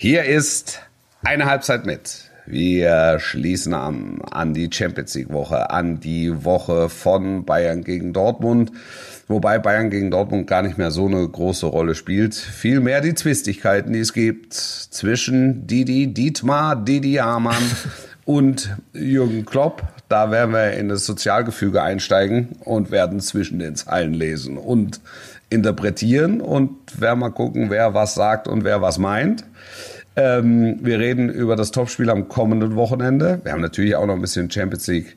Hier ist eine Halbzeit mit. Wir schließen an, an die Champions League Woche, an die Woche von Bayern gegen Dortmund. Wobei Bayern gegen Dortmund gar nicht mehr so eine große Rolle spielt. Vielmehr die Zwistigkeiten, die es gibt zwischen Didi Dietmar, Didi Hamann und Jürgen Klopp. Da werden wir in das Sozialgefüge einsteigen und werden zwischen den Zeilen lesen und interpretieren und werden mal gucken, wer was sagt und wer was meint. Ähm, wir reden über das Topspiel am kommenden Wochenende. Wir haben natürlich auch noch ein bisschen Champions League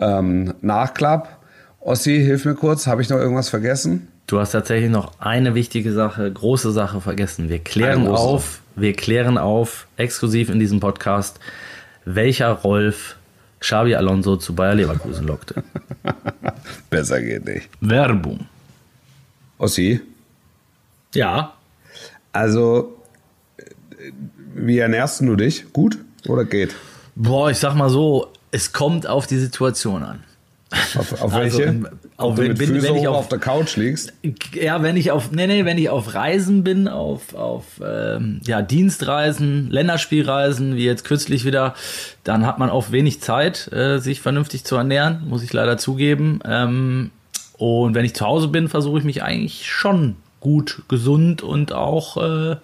ähm, Nachklapp. Ossi, hilf mir kurz. Habe ich noch irgendwas vergessen? Du hast tatsächlich noch eine wichtige Sache, große Sache vergessen. Wir klären auf, wir klären auf, exklusiv in diesem Podcast, welcher Rolf Xabi Alonso zu Bayer Leverkusen lockte. Besser geht nicht. Werbung. Ossi? Ja. Also, wie ernährst du dich? Gut oder geht? Boah, ich sag mal so, es kommt auf die Situation an. Auf, auf also, welche? Also, auf, wenn, wenn, wenn ich auf, auf, der Couch liegst? Ja, wenn ich auf, nee, nee, wenn ich auf Reisen bin, auf, auf ähm, ja, Dienstreisen, Länderspielreisen, wie jetzt kürzlich wieder, dann hat man auch wenig Zeit, äh, sich vernünftig zu ernähren, muss ich leider zugeben. Ähm, und wenn ich zu Hause bin, versuche ich mich eigentlich schon gut, gesund und auch äh,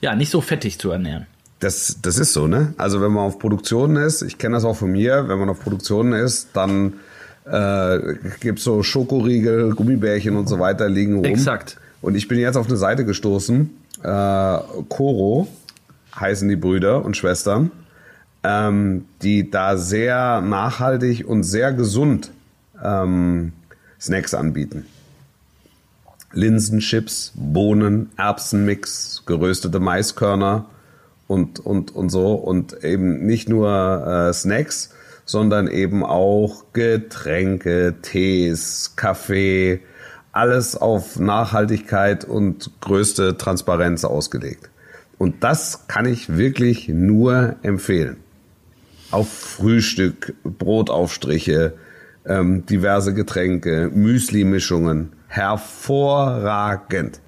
ja nicht so fettig zu ernähren. Das, das ist so, ne? Also wenn man auf Produktionen ist, ich kenne das auch von mir, wenn man auf Produktionen ist, dann äh, gibt so Schokoriegel, Gummibärchen und so weiter liegen rum. Exakt. Und ich bin jetzt auf eine Seite gestoßen, äh, Koro heißen die Brüder und Schwestern, ähm, die da sehr nachhaltig und sehr gesund ähm, Snacks anbieten. Linsenchips, Bohnen, Erbsenmix, geröstete Maiskörner und, und, und so. Und eben nicht nur äh, Snacks, sondern eben auch Getränke, Tees, Kaffee, alles auf Nachhaltigkeit und größte Transparenz ausgelegt. Und das kann ich wirklich nur empfehlen. Auf Frühstück, Brotaufstriche, ähm, diverse Getränke, Müsli-Mischungen. Hervorragend.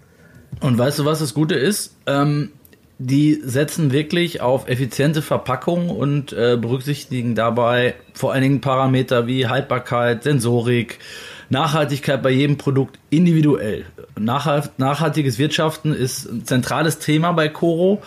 Und weißt du, was das Gute ist? Ähm, die setzen wirklich auf effiziente Verpackung und äh, berücksichtigen dabei vor allen Dingen Parameter wie Haltbarkeit, Sensorik, Nachhaltigkeit bei jedem Produkt individuell. nachhaltiges Wirtschaften ist ein zentrales Thema bei Coro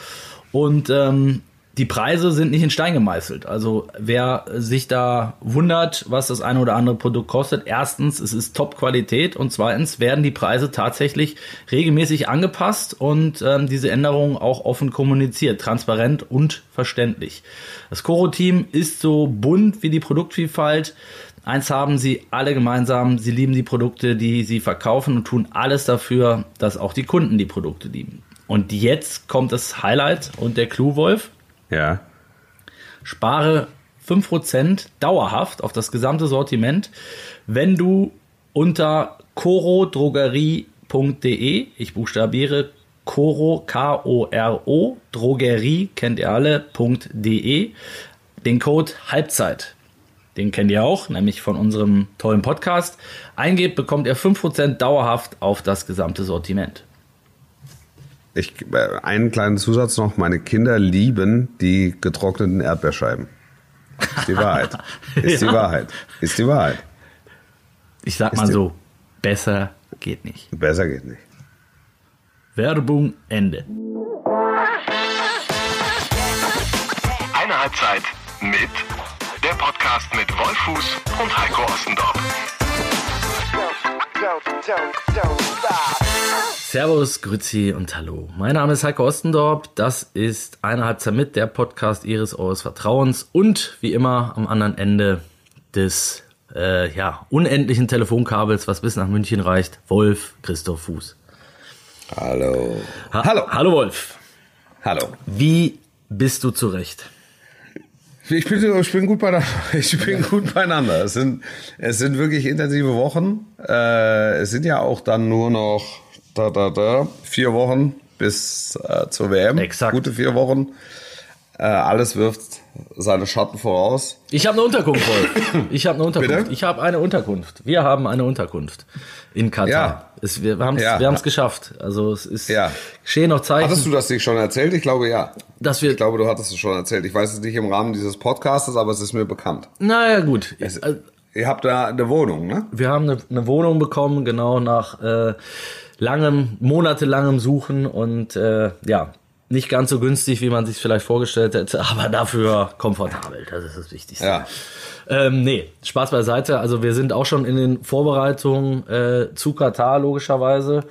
und ähm, die Preise sind nicht in Stein gemeißelt. Also wer sich da wundert, was das eine oder andere Produkt kostet, erstens, es ist Top-Qualität und zweitens werden die Preise tatsächlich regelmäßig angepasst und ähm, diese Änderungen auch offen kommuniziert, transparent und verständlich. Das Coro-Team ist so bunt wie die Produktvielfalt. Eins haben sie alle gemeinsam, sie lieben die Produkte, die sie verkaufen und tun alles dafür, dass auch die Kunden die Produkte lieben. Und jetzt kommt das Highlight und der Clou, Wolf. Ja. Spare 5% dauerhaft auf das gesamte Sortiment, wenn du unter corodrogerie.de, ich buchstabiere Coro, K-O-R-O, Drogerie, kennt ihr alle.de, den Code Halbzeit. Den kennt ihr auch, nämlich von unserem tollen Podcast. Eingebt, bekommt ihr 5% dauerhaft auf das gesamte Sortiment. Ich, äh, einen kleinen Zusatz noch. Meine Kinder lieben die getrockneten Erdbeerscheiben. Ist die Wahrheit. Ist ja. die Wahrheit. Ist die Wahrheit. Ich sag mal so, besser geht nicht. Besser geht nicht. Werbung Ende. Eine Halbzeit mit der Podcast mit Wolfuß und Heiko Ostendorf. Servus, Grüezi und Hallo. Mein Name ist Heiko Ostendorp. Das ist eine Halbzeit mit der Podcast Ihres Eures Vertrauens und wie immer am anderen Ende des äh, ja, unendlichen Telefonkabels, was bis nach München reicht, Wolf Christoph Fuß. Hallo. Ha Hallo. Hallo Wolf. Hallo. Wie bist du zurecht? Ich bin, ich bin gut beieinander. Ich bin gut beieinander. Es sind, es sind wirklich intensive Wochen. Äh, es sind ja auch dann nur noch da, da, da, vier Wochen bis äh, zur WM. Exakt. Gute vier Wochen. Äh, alles wirft seine Schatten voraus. Ich habe eine Unterkunft, Wolf. Ich habe eine Unterkunft. Bitte? Ich habe eine Unterkunft. Wir haben eine Unterkunft in Katar. Ja. Es, wir haben es Ja. wir geschafft. Also es ist Ja. geschehen noch Zeichen, Hattest du das nicht schon erzählt? Ich glaube ja. dass wir. Ich glaube, du hattest es schon erzählt. Ich weiß es nicht im Rahmen dieses Podcastes, aber es ist mir bekannt. naja, gut. Es, Äh, ihr habt da eine Wohnung, ne? Wir haben eine, eine Wohnung bekommen, genau nach äh, langem, monatelangem Suchen und äh, ja, nicht ganz so günstig, wie man sich vielleicht vorgestellt hätte, aber dafür komfortabel. Das ist das Wichtigste. Ja. Ähm, nee, Spaß beiseite. Also wir sind auch schon in den Vorbereitungen äh, zu Katar logischerweise.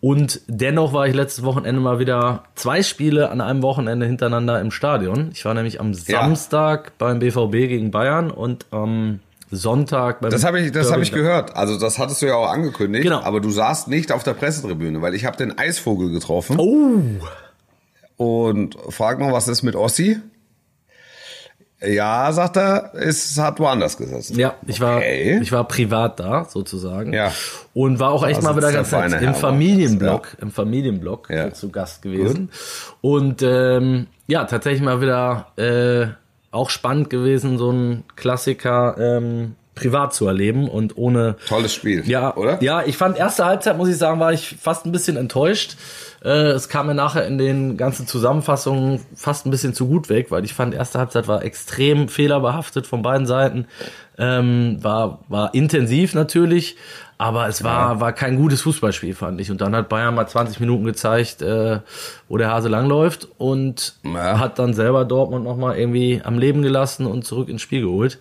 Und dennoch war ich letztes Wochenende mal wieder zwei Spiele an einem Wochenende hintereinander im Stadion. Ich war nämlich am Ja. Samstag beim BVB gegen Bayern und am Sonntag Das habe ich, das habe ich gehört. Also das hattest du ja auch angekündigt. Genau. Aber du saßt nicht auf der Pressetribüne, weil ich habe den Eisvogel getroffen. Oh, Und frag mal, was ist mit Ossi? Ja, sagt er, es hat woanders gesessen. Ja, ich war, Okay. ich war privat da sozusagen. Ja. Und war auch echt Da mal wieder ganz nett. Im Familienblock, im Familienblock Ja. zu Gast gewesen. Und ähm, ja, tatsächlich mal wieder äh, auch spannend gewesen, so ein Klassiker ähm, privat zu erleben und ohne Tolles Spiel, ja, oder? Ja, ich fand erste Halbzeit, muss ich sagen, war ich fast ein bisschen enttäuscht. Äh, es kam mir nachher in den ganzen Zusammenfassungen fast ein bisschen zu gut weg, weil ich fand, erste Halbzeit war extrem fehlerbehaftet von beiden Seiten. Ähm, war, war intensiv natürlich, aber es war, war kein gutes Fußballspiel, fand ich. Und dann hat Bayern mal 20 Minuten gezeigt, äh, wo der Hase langläuft und Ja. hat dann selber Dortmund nochmal irgendwie am Leben gelassen und zurück ins Spiel geholt.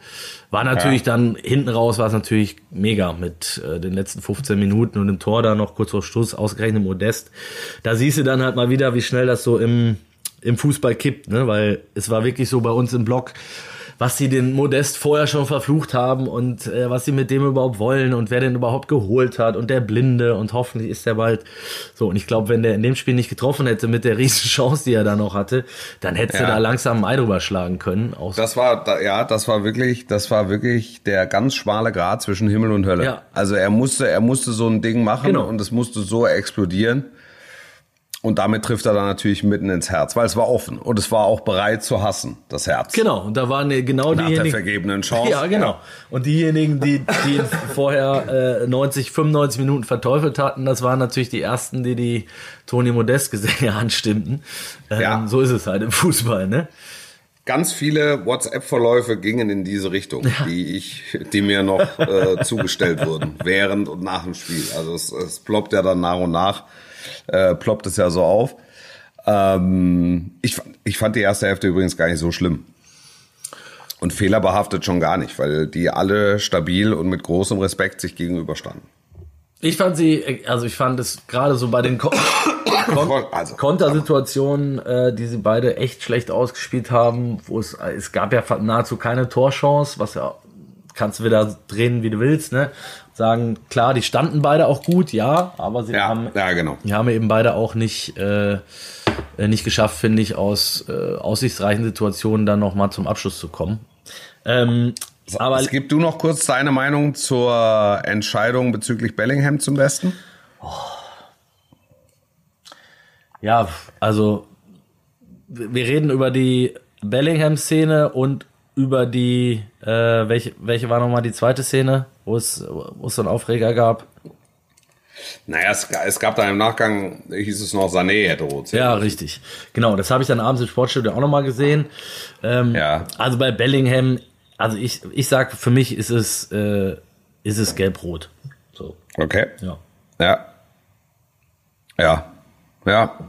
War natürlich Ja. dann hinten raus war es natürlich mega mit äh, den letzten 15 Minuten und dem Tor da noch kurz vor Schluss ausgerechnet Modest. Da siehst du dann halt mal wieder, wie schnell das so im, im Fußball kippt, ne? Weil es war wirklich so bei uns im Block, was sie den Modest vorher schon verflucht haben und äh, was sie mit dem überhaupt wollen und wer den überhaupt geholt hat und der Blinde und hoffentlich ist der bald so. Und ich glaube, wenn der in dem Spiel nicht getroffen hätte mit der riesen Chance, die er da noch hatte, dann hätte Ja. er da langsam ein Ei drüber schlagen können. Aus Das war, ja, das war wirklich, das war wirklich der ganz schmale Grat zwischen Himmel und Hölle. Ja. Also er musste, er musste so ein Ding machen Genau. und es musste so explodieren. Und damit trifft er dann natürlich mitten ins Herz, weil es war offen und es war auch bereit zu hassen, das Herz. Genau, und da waren ja genau Nach der diejenigen. vergebenen Chance. Ja, genau. Und diejenigen, die, die ihn vorher äh, 90, 95 Minuten verteufelt hatten, das waren natürlich die ersten, die die Toni Modest-Gesänge anstimmten. Ähm, Ja. So ist es halt im Fußball, ne? Ganz viele WhatsApp-Verläufe gingen in diese Richtung, die ich, die mir noch äh, zugestellt wurden, während und nach dem Spiel. Also es, es ploppt ja dann nach und nach, äh, ploppt es ja so auf. Ähm, ich, fand- ich fand die erste Hälfte übrigens gar nicht so schlimm. Und fehlerbehaftet schon gar nicht, weil die alle stabil und mit großem Respekt sich gegenüberstanden. Ich fand sie, also ich fand es gerade so bei den Ko Kon Also, Kontersituationen, äh, die sie beide echt schlecht ausgespielt haben, wo es, es gab ja nahezu keine Torchance, was ja kannst du wieder drehen, wie du willst, ne? Sagen, klar, die standen beide auch gut, ja, aber sie ja, haben, ja, genau. die haben eben beide auch nicht, äh, äh, nicht geschafft, finde ich, aus äh, aussichtsreichen Situationen dann nochmal zum Abschluss zu kommen. Ähm, aber Es gibt du noch kurz deine Meinung zur Entscheidung bezüglich Bellingham zum Besten? Ja, also wir reden über die Bellingham-Szene und über die, äh, welche, welche war nochmal die zweite Szene, wo es, wo es so einen Aufreger gab? Naja, es, es gab da im Nachgang, hieß es noch, Sané hätte rot. Ja, richtig. Genau, das habe ich dann abends im Sportstudio auch nochmal gesehen. Ähm, Ja. Also bei Bellingham, also ich, ich sag, für mich ist es, äh, ist es gelb-rot. So, Okay. ja. Ja. Ja. Ja.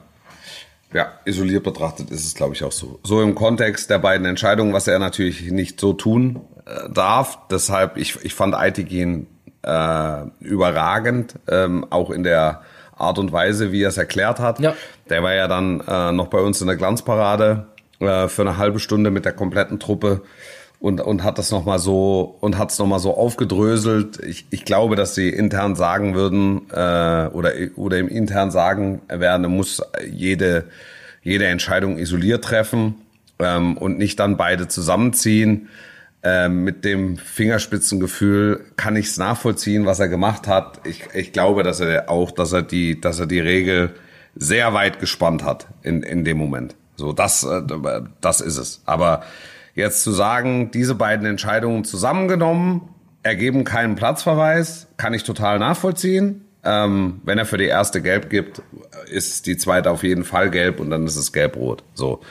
Ja, isoliert betrachtet ist es, glaube ich, auch so. So im Kontext der beiden Entscheidungen, was er natürlich nicht so tun darf. Deshalb, ich, ich fand Aitigin äh, überragend, ähm, auch in der Art und Weise, wie er es erklärt hat. Ja. Der war ja dann äh, noch bei uns in der Glanzparade äh, für eine halbe Stunde mit der kompletten Truppe und, und hat das nochmal so und hat es nochmal so aufgedröselt. Ich, ich glaube, dass sie intern sagen würden äh, oder, oder im intern sagen werden, er muss jede, jede Entscheidung isoliert treffen ähm, und nicht dann beide zusammenziehen. Ähm, mit dem Fingerspitzengefühl kann ich es nachvollziehen, was er gemacht hat. Ich, ich glaube, dass er auch, dass er die, dass er die Regel sehr weit gespannt hat in, in dem Moment. So, das, äh, das ist es. Aber jetzt zu sagen, diese beiden Entscheidungen zusammengenommen ergeben keinen Platzverweis, kann ich total nachvollziehen. Ähm, wenn er für die erste gelb gibt, ist die zweite auf jeden Fall gelb und dann ist es gelb-rot. So.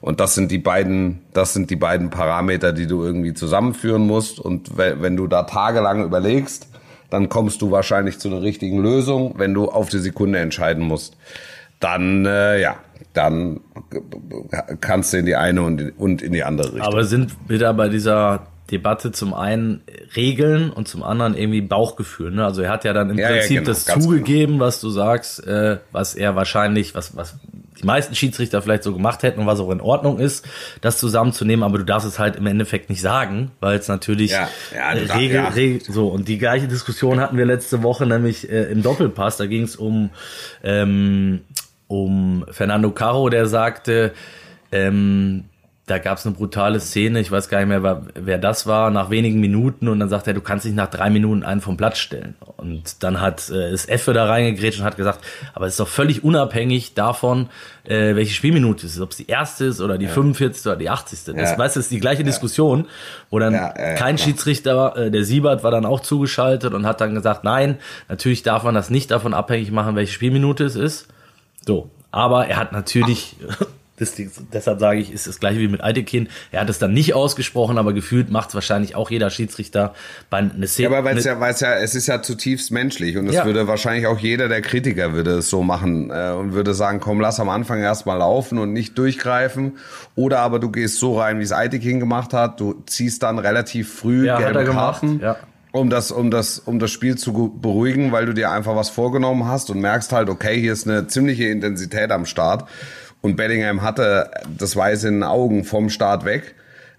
Und das sind die beiden, das sind die beiden Parameter, die du irgendwie zusammenführen musst. Und wenn du da tagelang überlegst, dann kommst du wahrscheinlich zu einer richtigen Lösung. Wenn du auf die Sekunde entscheiden musst, dann, äh, ja, dann kannst du in die eine und in die andere Richtung. Aber sind wieder bei dieser Debatte zum einen Regeln und zum anderen irgendwie Bauchgefühl. Ne? Also er hat ja dann im ja, Prinzip ja, genau, das zugegeben, genau. was du sagst, äh, was er wahrscheinlich, was, was die meisten Schiedsrichter vielleicht so gemacht hätten und was auch in Ordnung ist, das zusammenzunehmen, aber du darfst es halt im Endeffekt nicht sagen, weil es natürlich ja, ja, äh, Regel, ja. Regel, so und die gleiche Diskussion hatten wir letzte Woche nämlich äh, im Doppelpass, da ging es um ähm, um Fernando Caro, der sagte, ähm, da gab es eine brutale Szene, ich weiß gar nicht mehr, wer das war, nach wenigen Minuten und dann sagt er, du kannst dich nach drei Minuten einen vom Platz stellen. Und dann hat äh, ist Effe da reingegrätscht und hat gesagt, aber es ist doch völlig unabhängig davon, äh, welche Spielminute es ist, ob es die erste ist oder die ja. 45. oder die 80. Das, ja. weißt du, ist die gleiche ja. Diskussion, wo dann ja, kein klar. Schiedsrichter, äh, der Siebert war dann auch zugeschaltet und hat dann gesagt, nein, natürlich darf man das nicht davon abhängig machen, welche Spielminute es ist. So, aber er hat natürlich Das, deshalb sage ich, ist das gleiche wie mit Altekin. Er hat es dann nicht ausgesprochen, aber gefühlt macht es wahrscheinlich auch jeder Schiedsrichter bei einer Szene. Ja, aber weil es ja, weil's ja, es ist ja zutiefst menschlich und es ja. würde wahrscheinlich auch jeder der Kritiker würde es so machen äh, und würde sagen, komm, lass am Anfang erstmal laufen und nicht durchgreifen. Oder aber du gehst so rein, wie es Altekin gemacht hat, du ziehst dann relativ früh ja, gelbe Karten. Ja um das, um das, um das Spiel zu beruhigen, weil du dir einfach was vorgenommen hast und merkst halt, okay, hier ist eine ziemliche Intensität am Start. Und Bellingham hatte das Weiß in den Augen vom Start weg.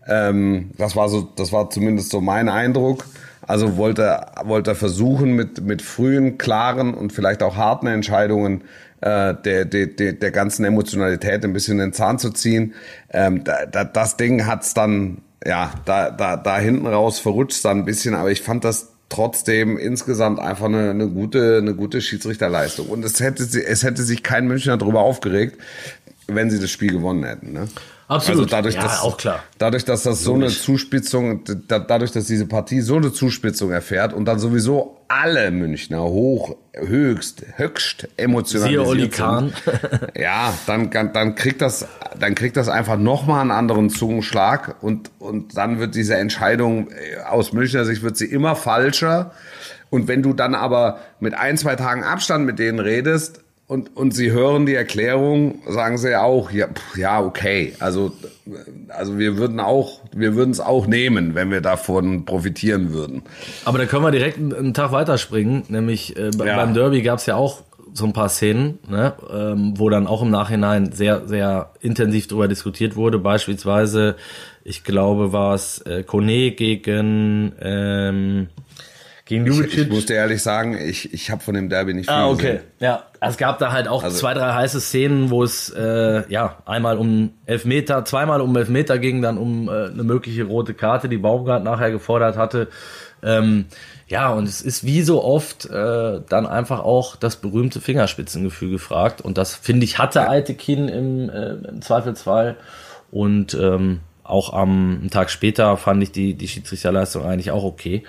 Ähm, das war so, das war zumindest so mein Eindruck. Also wollte, wollte er versuchen, mit, mit frühen, klaren und vielleicht auch harten Entscheidungen äh, der, der, der, der ganzen Emotionalität ein bisschen den Zahn zu ziehen. Ähm, da, da, das Ding hat's dann, ja, da, da, da hinten raus verrutscht dann ein bisschen, aber ich fand das trotzdem insgesamt einfach eine, eine gute, eine gute Schiedsrichterleistung. Und es hätte, es hätte sich kein Münchner darüber aufgeregt, wenn sie das Spiel gewonnen hätten. Ne? Absolut. Also dadurch, ja, dass, auch klar. Dadurch, dass das so eine Zuspitzung, dadurch, dass diese Partie so eine Zuspitzung erfährt und dann sowieso alle Münchner hoch, höchst, höchst emotionalisiert sind. ja, dann, dann kriegt das, dann kriegt das einfach nochmal einen anderen Zungenschlag und, und dann wird diese Entscheidung äh, aus Münchner Sicht wird sie immer falscher. Und wenn du dann aber mit ein, zwei Tagen Abstand mit denen redest, und, und Sie hören die Erklärung, sagen Sie auch, ja, ja, okay. Also, also wir würden auch, wir würden es auch nehmen, wenn wir davon profitieren würden. Aber da können wir direkt einen Tag weiterspringen, nämlich äh, ja. beim Derby gab es ja auch so ein paar Szenen, ne, ähm, wo dann auch im Nachhinein sehr, sehr intensiv darüber diskutiert wurde. Beispielsweise, ich glaube, war es äh, Kone gegen ähm, gegen Ljubicic. Ich, ich musste ehrlich sagen, ich, ich habe von dem Derby nicht viel Ah, okay. Gesehen. Ja, es gab da halt auch also, zwei, drei heiße Szenen, wo es äh, ja einmal um Elfmeter, zweimal um Elfmeter ging, dann um äh, eine mögliche rote Karte, die Baumgart nachher gefordert hatte. Ähm, ja, und es ist wie so oft äh, dann einfach auch das berühmte Fingerspitzengefühl gefragt. Und das, finde ich, hatte Altekin im, äh, im Zweifelsfall. Und ähm, auch am Tag später fand ich die, die Schiedsrichterleistung eigentlich auch okay.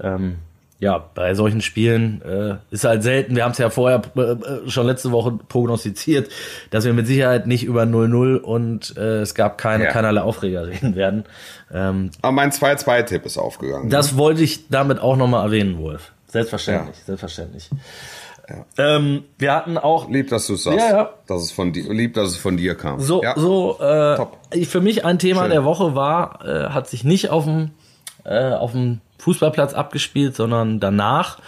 Ähm, ja, bei solchen Spielen äh, ist halt selten, wir haben es ja vorher äh, äh, schon letzte Woche prognostiziert, dass wir mit Sicherheit nicht über 0-0 und äh, es gab keine, ja. keinerlei Aufreger reden werden. Ähm, Aber mein 2-2-Tipp ist aufgegangen. Das ne? wollte ich damit auch nochmal erwähnen, Wolf. Selbstverständlich, ja. selbstverständlich. Ja. Ähm, wir hatten auch. Lieb, dass du es sagst. Ja, ja. Dass es von dir, lieb, dass es von dir kam. So, ja. so äh, Top. für mich ein Thema Schön. der Woche war, äh, hat sich nicht auf dem äh, auf dem Fußballplatz abgespielt, sondern danach.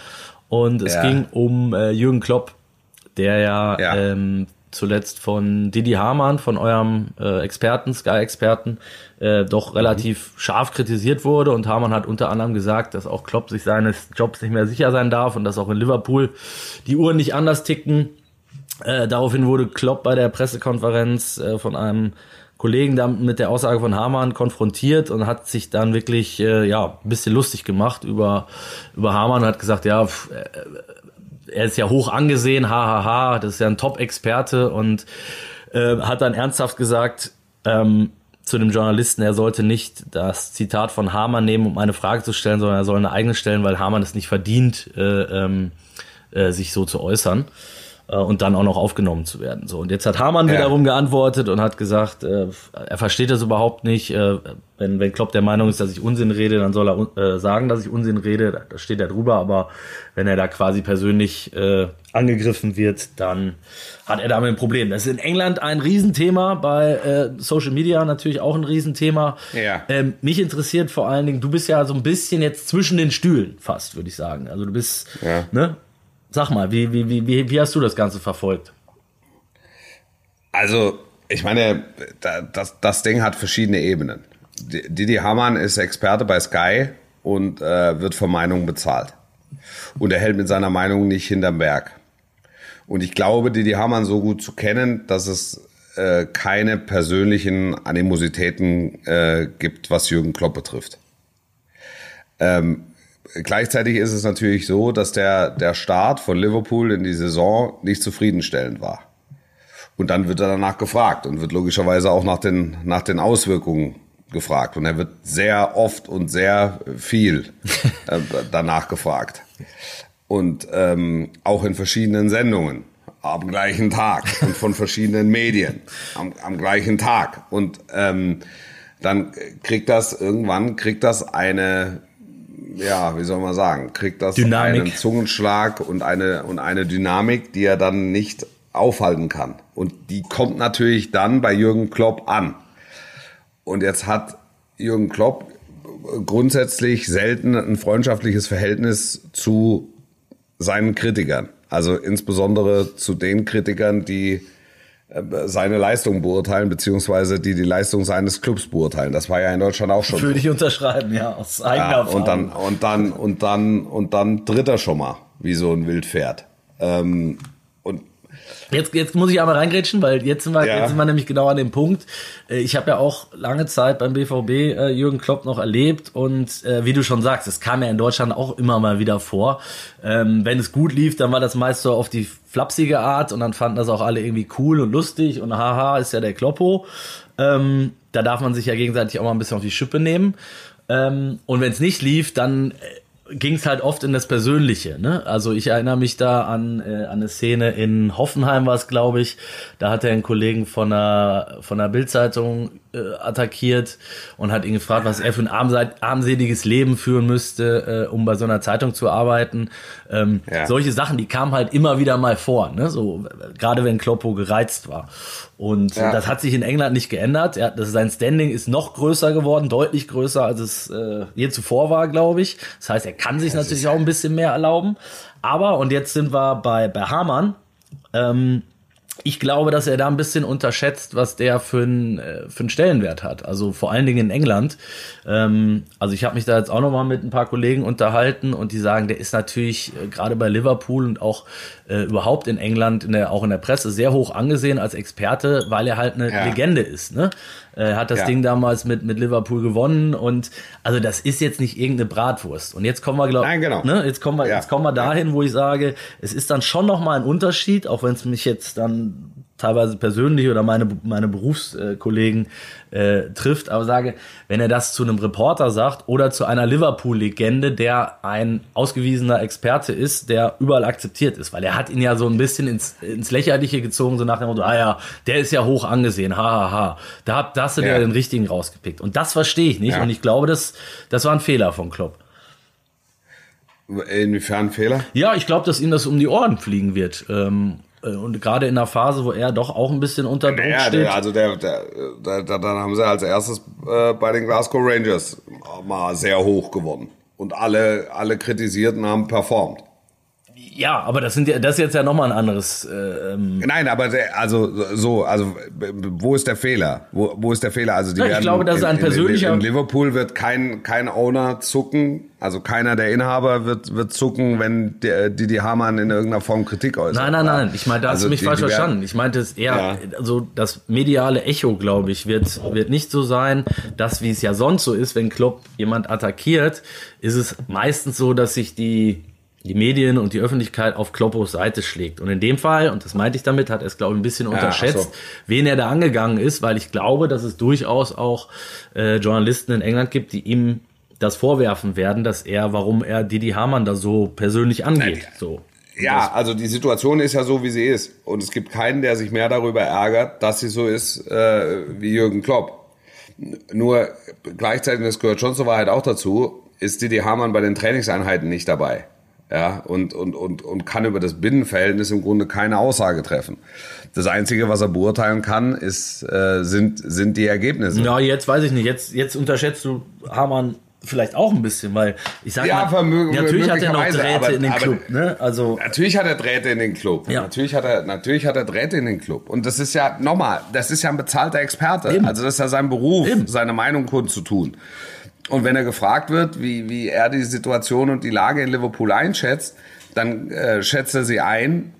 Und es ja. ging um äh, Jürgen Klopp, der ja, ja. Ähm, zuletzt von Didi Hamann, von eurem äh, Experten, Sky-Experten, äh, doch relativ mhm. scharf kritisiert wurde. Und Hamann hat unter anderem gesagt, dass auch Klopp sich seines Jobs nicht mehr sicher sein darf und dass auch in Liverpool die Uhren nicht anders ticken. Äh, daraufhin wurde Klopp bei der Pressekonferenz äh, von einem Kollegen dann mit der Aussage von Hamann konfrontiert und hat sich dann wirklich äh, ja ein bisschen lustig gemacht über über Hamann und hat gesagt, ja, pff, äh, er ist ja hoch angesehen, hahaha, das ist ja ein Top-Experte und äh, hat dann ernsthaft gesagt, ähm, zu dem Journalisten, er sollte nicht das Zitat von Hamann nehmen, um eine Frage zu stellen, sondern er soll eine eigene stellen, weil Hamann es nicht verdient, äh, ähm, äh, sich so zu äußern äh, und dann auch noch aufgenommen zu werden. So und jetzt hat Hamann ja. wiederum geantwortet und hat gesagt, äh, er versteht das überhaupt nicht. Äh, wenn wenn Klopp der Meinung ist, dass ich Unsinn rede, dann soll er äh, sagen, dass ich Unsinn rede. Da steht er drüber. Aber wenn er da quasi persönlich äh, angegriffen wird, dann hat er damit ein Problem. Das ist in England ein Riesenthema, bei äh, Social Media natürlich auch ein Riesenthema. Ja. Ähm, mich interessiert vor allen Dingen, du bist ja so ein bisschen jetzt zwischen den Stühlen fast, würde ich sagen. Also du bist, ja. ne? Sag mal, wie, wie, wie, wie hast du das Ganze verfolgt? Also, ich meine, das, das Ding hat verschiedene Ebenen. Didi Hamann ist Experte bei Sky und äh, wird von Meinungen bezahlt. Und er hält mit seiner Meinung nicht hinterm Berg. Und ich glaube, Didi Hamann so gut zu kennen, dass es äh, keine persönlichen Animositäten äh, gibt, was Jürgen Klopp betrifft. Ähm, gleichzeitig ist es natürlich so, dass der, der Start von Liverpool in die Saison nicht zufriedenstellend war. Und dann wird er danach gefragt und wird logischerweise auch nach den, nach den Auswirkungen gefragt. Und er wird sehr oft und sehr viel äh, danach gefragt und ähm, auch in verschiedenen Sendungen am gleichen Tag und von verschiedenen Medien am, am gleichen Tag und ähm, dann kriegt das irgendwann kriegt das eine ja wie soll man sagen kriegt das Dynamik. einen Zungenschlag und eine und eine Dynamik die er dann nicht aufhalten kann und die kommt natürlich dann bei Jürgen Klopp an und jetzt hat Jürgen Klopp grundsätzlich selten ein freundschaftliches Verhältnis zu seinen Kritikern. Also insbesondere zu den Kritikern, die seine Leistung beurteilen, beziehungsweise die die Leistung seines Clubs beurteilen. Das war ja in Deutschland auch schon. Würde ich unterschreiben, ja, aus eigener ja, Und dann, und dann, und dann, und dann tritt er schon mal, wie so ein Wildpferd. Ähm, Jetzt, jetzt muss ich aber reingrätschen, weil jetzt sind, wir, ja. jetzt sind wir nämlich genau an dem Punkt. Äh, ich habe ja auch lange Zeit beim BVB äh, Jürgen Klopp noch erlebt und äh, wie du schon sagst, es kam ja in Deutschland auch immer mal wieder vor. Ähm, wenn es gut lief, dann war das meist so auf die flapsige Art und dann fanden das auch alle irgendwie cool und lustig und haha, ist ja der Kloppo. Ähm, da darf man sich ja gegenseitig auch mal ein bisschen auf die Schippe nehmen. Ähm, und wenn es nicht lief, dann ging es halt oft in das Persönliche. Ne? Also ich erinnere mich da an, äh, an eine Szene in Hoffenheim war es, glaube ich. Da hat er einen Kollegen von einer, von einer Bildzeitung äh, attackiert und hat ihn gefragt, was er für ein armseliges Leben führen müsste, äh, um bei so einer Zeitung zu arbeiten. Ähm, ja. Solche Sachen, die kamen halt immer wieder mal vor, ne? so gerade wenn Kloppo gereizt war. Und ja. das hat sich in England nicht geändert. Er, das, sein Standing ist noch größer geworden, deutlich größer, als es äh, je zuvor war, glaube ich. Das heißt, er kann sich das natürlich auch ein bisschen mehr erlauben. Aber, und jetzt sind wir bei, bei Hamann, ähm, ich glaube, dass er da ein bisschen unterschätzt, was der für einen äh, für einen Stellenwert hat. Also vor allen Dingen in England. Ähm, also ich habe mich da jetzt auch noch mal mit ein paar Kollegen unterhalten und die sagen, der ist natürlich äh, gerade bei Liverpool und auch äh, überhaupt in England, in der, auch in der Presse, sehr hoch angesehen als Experte, weil er halt eine ja. Legende ist. Ne? Er hat das ja. Ding damals mit, mit Liverpool gewonnen und also das ist jetzt nicht irgendeine Bratwurst. Und jetzt kommen wir, glaube ich, genau. ne, jetzt kommen wir, ja. jetzt kommen wir dahin, wo ich sage, es ist dann schon noch mal ein Unterschied, auch wenn es mich jetzt dann teilweise persönlich oder meine, meine Berufskollegen äh, trifft, aber sage, wenn er das zu einem Reporter sagt oder zu einer Liverpool-Legende, der ein ausgewiesener Experte ist, der überall akzeptiert ist, weil er hat ihn ja so ein bisschen ins, ins Lächerliche gezogen, so nach dem Motto, ah ja, der ist ja hoch angesehen, hahaha, ha, ha. da, da hast du ja. dir den richtigen rausgepickt. Und das verstehe ich nicht ja. und ich glaube, das, das war ein Fehler von Klopp. Inwiefern Fehler? Ja, ich glaube, dass ihm das um die Ohren fliegen wird. Ähm, äh, und gerade in einer Phase, wo er doch auch ein bisschen unter Druck ja, steht. Der, also der, der, der, der, dann haben sie als erstes äh, bei den Glasgow Rangers mal sehr hoch gewonnen. Und alle, alle kritisierten haben performt. Ja, aber das sind ja, das ist jetzt ja nochmal ein anderes. Äh, ähm Nein, aber also so, also wo ist der Fehler? Wo, wo ist der Fehler? Also die ich werden glaube, das ist ein persönlicher. In, in, Liverpool wird kein kein Owner zucken, also keiner der Inhaber wird wird zucken, wenn die die, die Hamann in irgendeiner Form Kritik äußert. Nein, nein, nein. Ich meine, da also hast du mich die, falsch die verstanden. Ich meinte es eher, ja. also das mediale Echo, glaube ich, wird wird nicht so sein, dass wie es ja sonst so ist, wenn Klopp jemand attackiert, ist es meistens so, dass sich die die Medien und die Öffentlichkeit auf Kloppos Seite schlägt. Und in dem Fall, und das meinte ich damit, hat er es, glaube ich, ein bisschen unterschätzt, so. wen er da angegangen ist, weil ich glaube, dass es durchaus auch äh, Journalisten in England gibt, die ihm das vorwerfen werden, dass er, warum er Didi Hamann da so persönlich angeht. Nein, so. Ja, also die Situation ist ja so, wie sie ist. Und es gibt keinen, der sich mehr darüber ärgert, dass sie so ist äh, wie Jürgen Klopp. Nur gleichzeitig, das gehört schon zur Wahrheit auch dazu, ist Didi Hamann bei den Trainingseinheiten nicht dabei. Ja, und, und, und, und kann über das Binnenverhältnis im Grunde keine Aussage treffen. Das Einzige, was er beurteilen kann, ist, äh, sind, sind die Ergebnisse. Ja, jetzt weiß ich nicht. Jetzt, jetzt unterschätzt du Hamann vielleicht auch ein bisschen, weil ich sage Ja, mal, vermö- natürlich hat er noch Drähte aber- in den aber- Club, ne? Also Natürlich hat er Drähte in den Club. Ja. Natürlich hat er, natürlich hat er Drähte in den Club. Und das ist ja, nochmal, das ist ja ein bezahlter Experte. Eben. Also das ist ja sein Beruf, Eben. seine Meinung kundzutun. Und wenn er gefragt wird, wie, wie er die Situation und die Lage in Liverpool einschätzt, dann äh, schätzt er sie ein,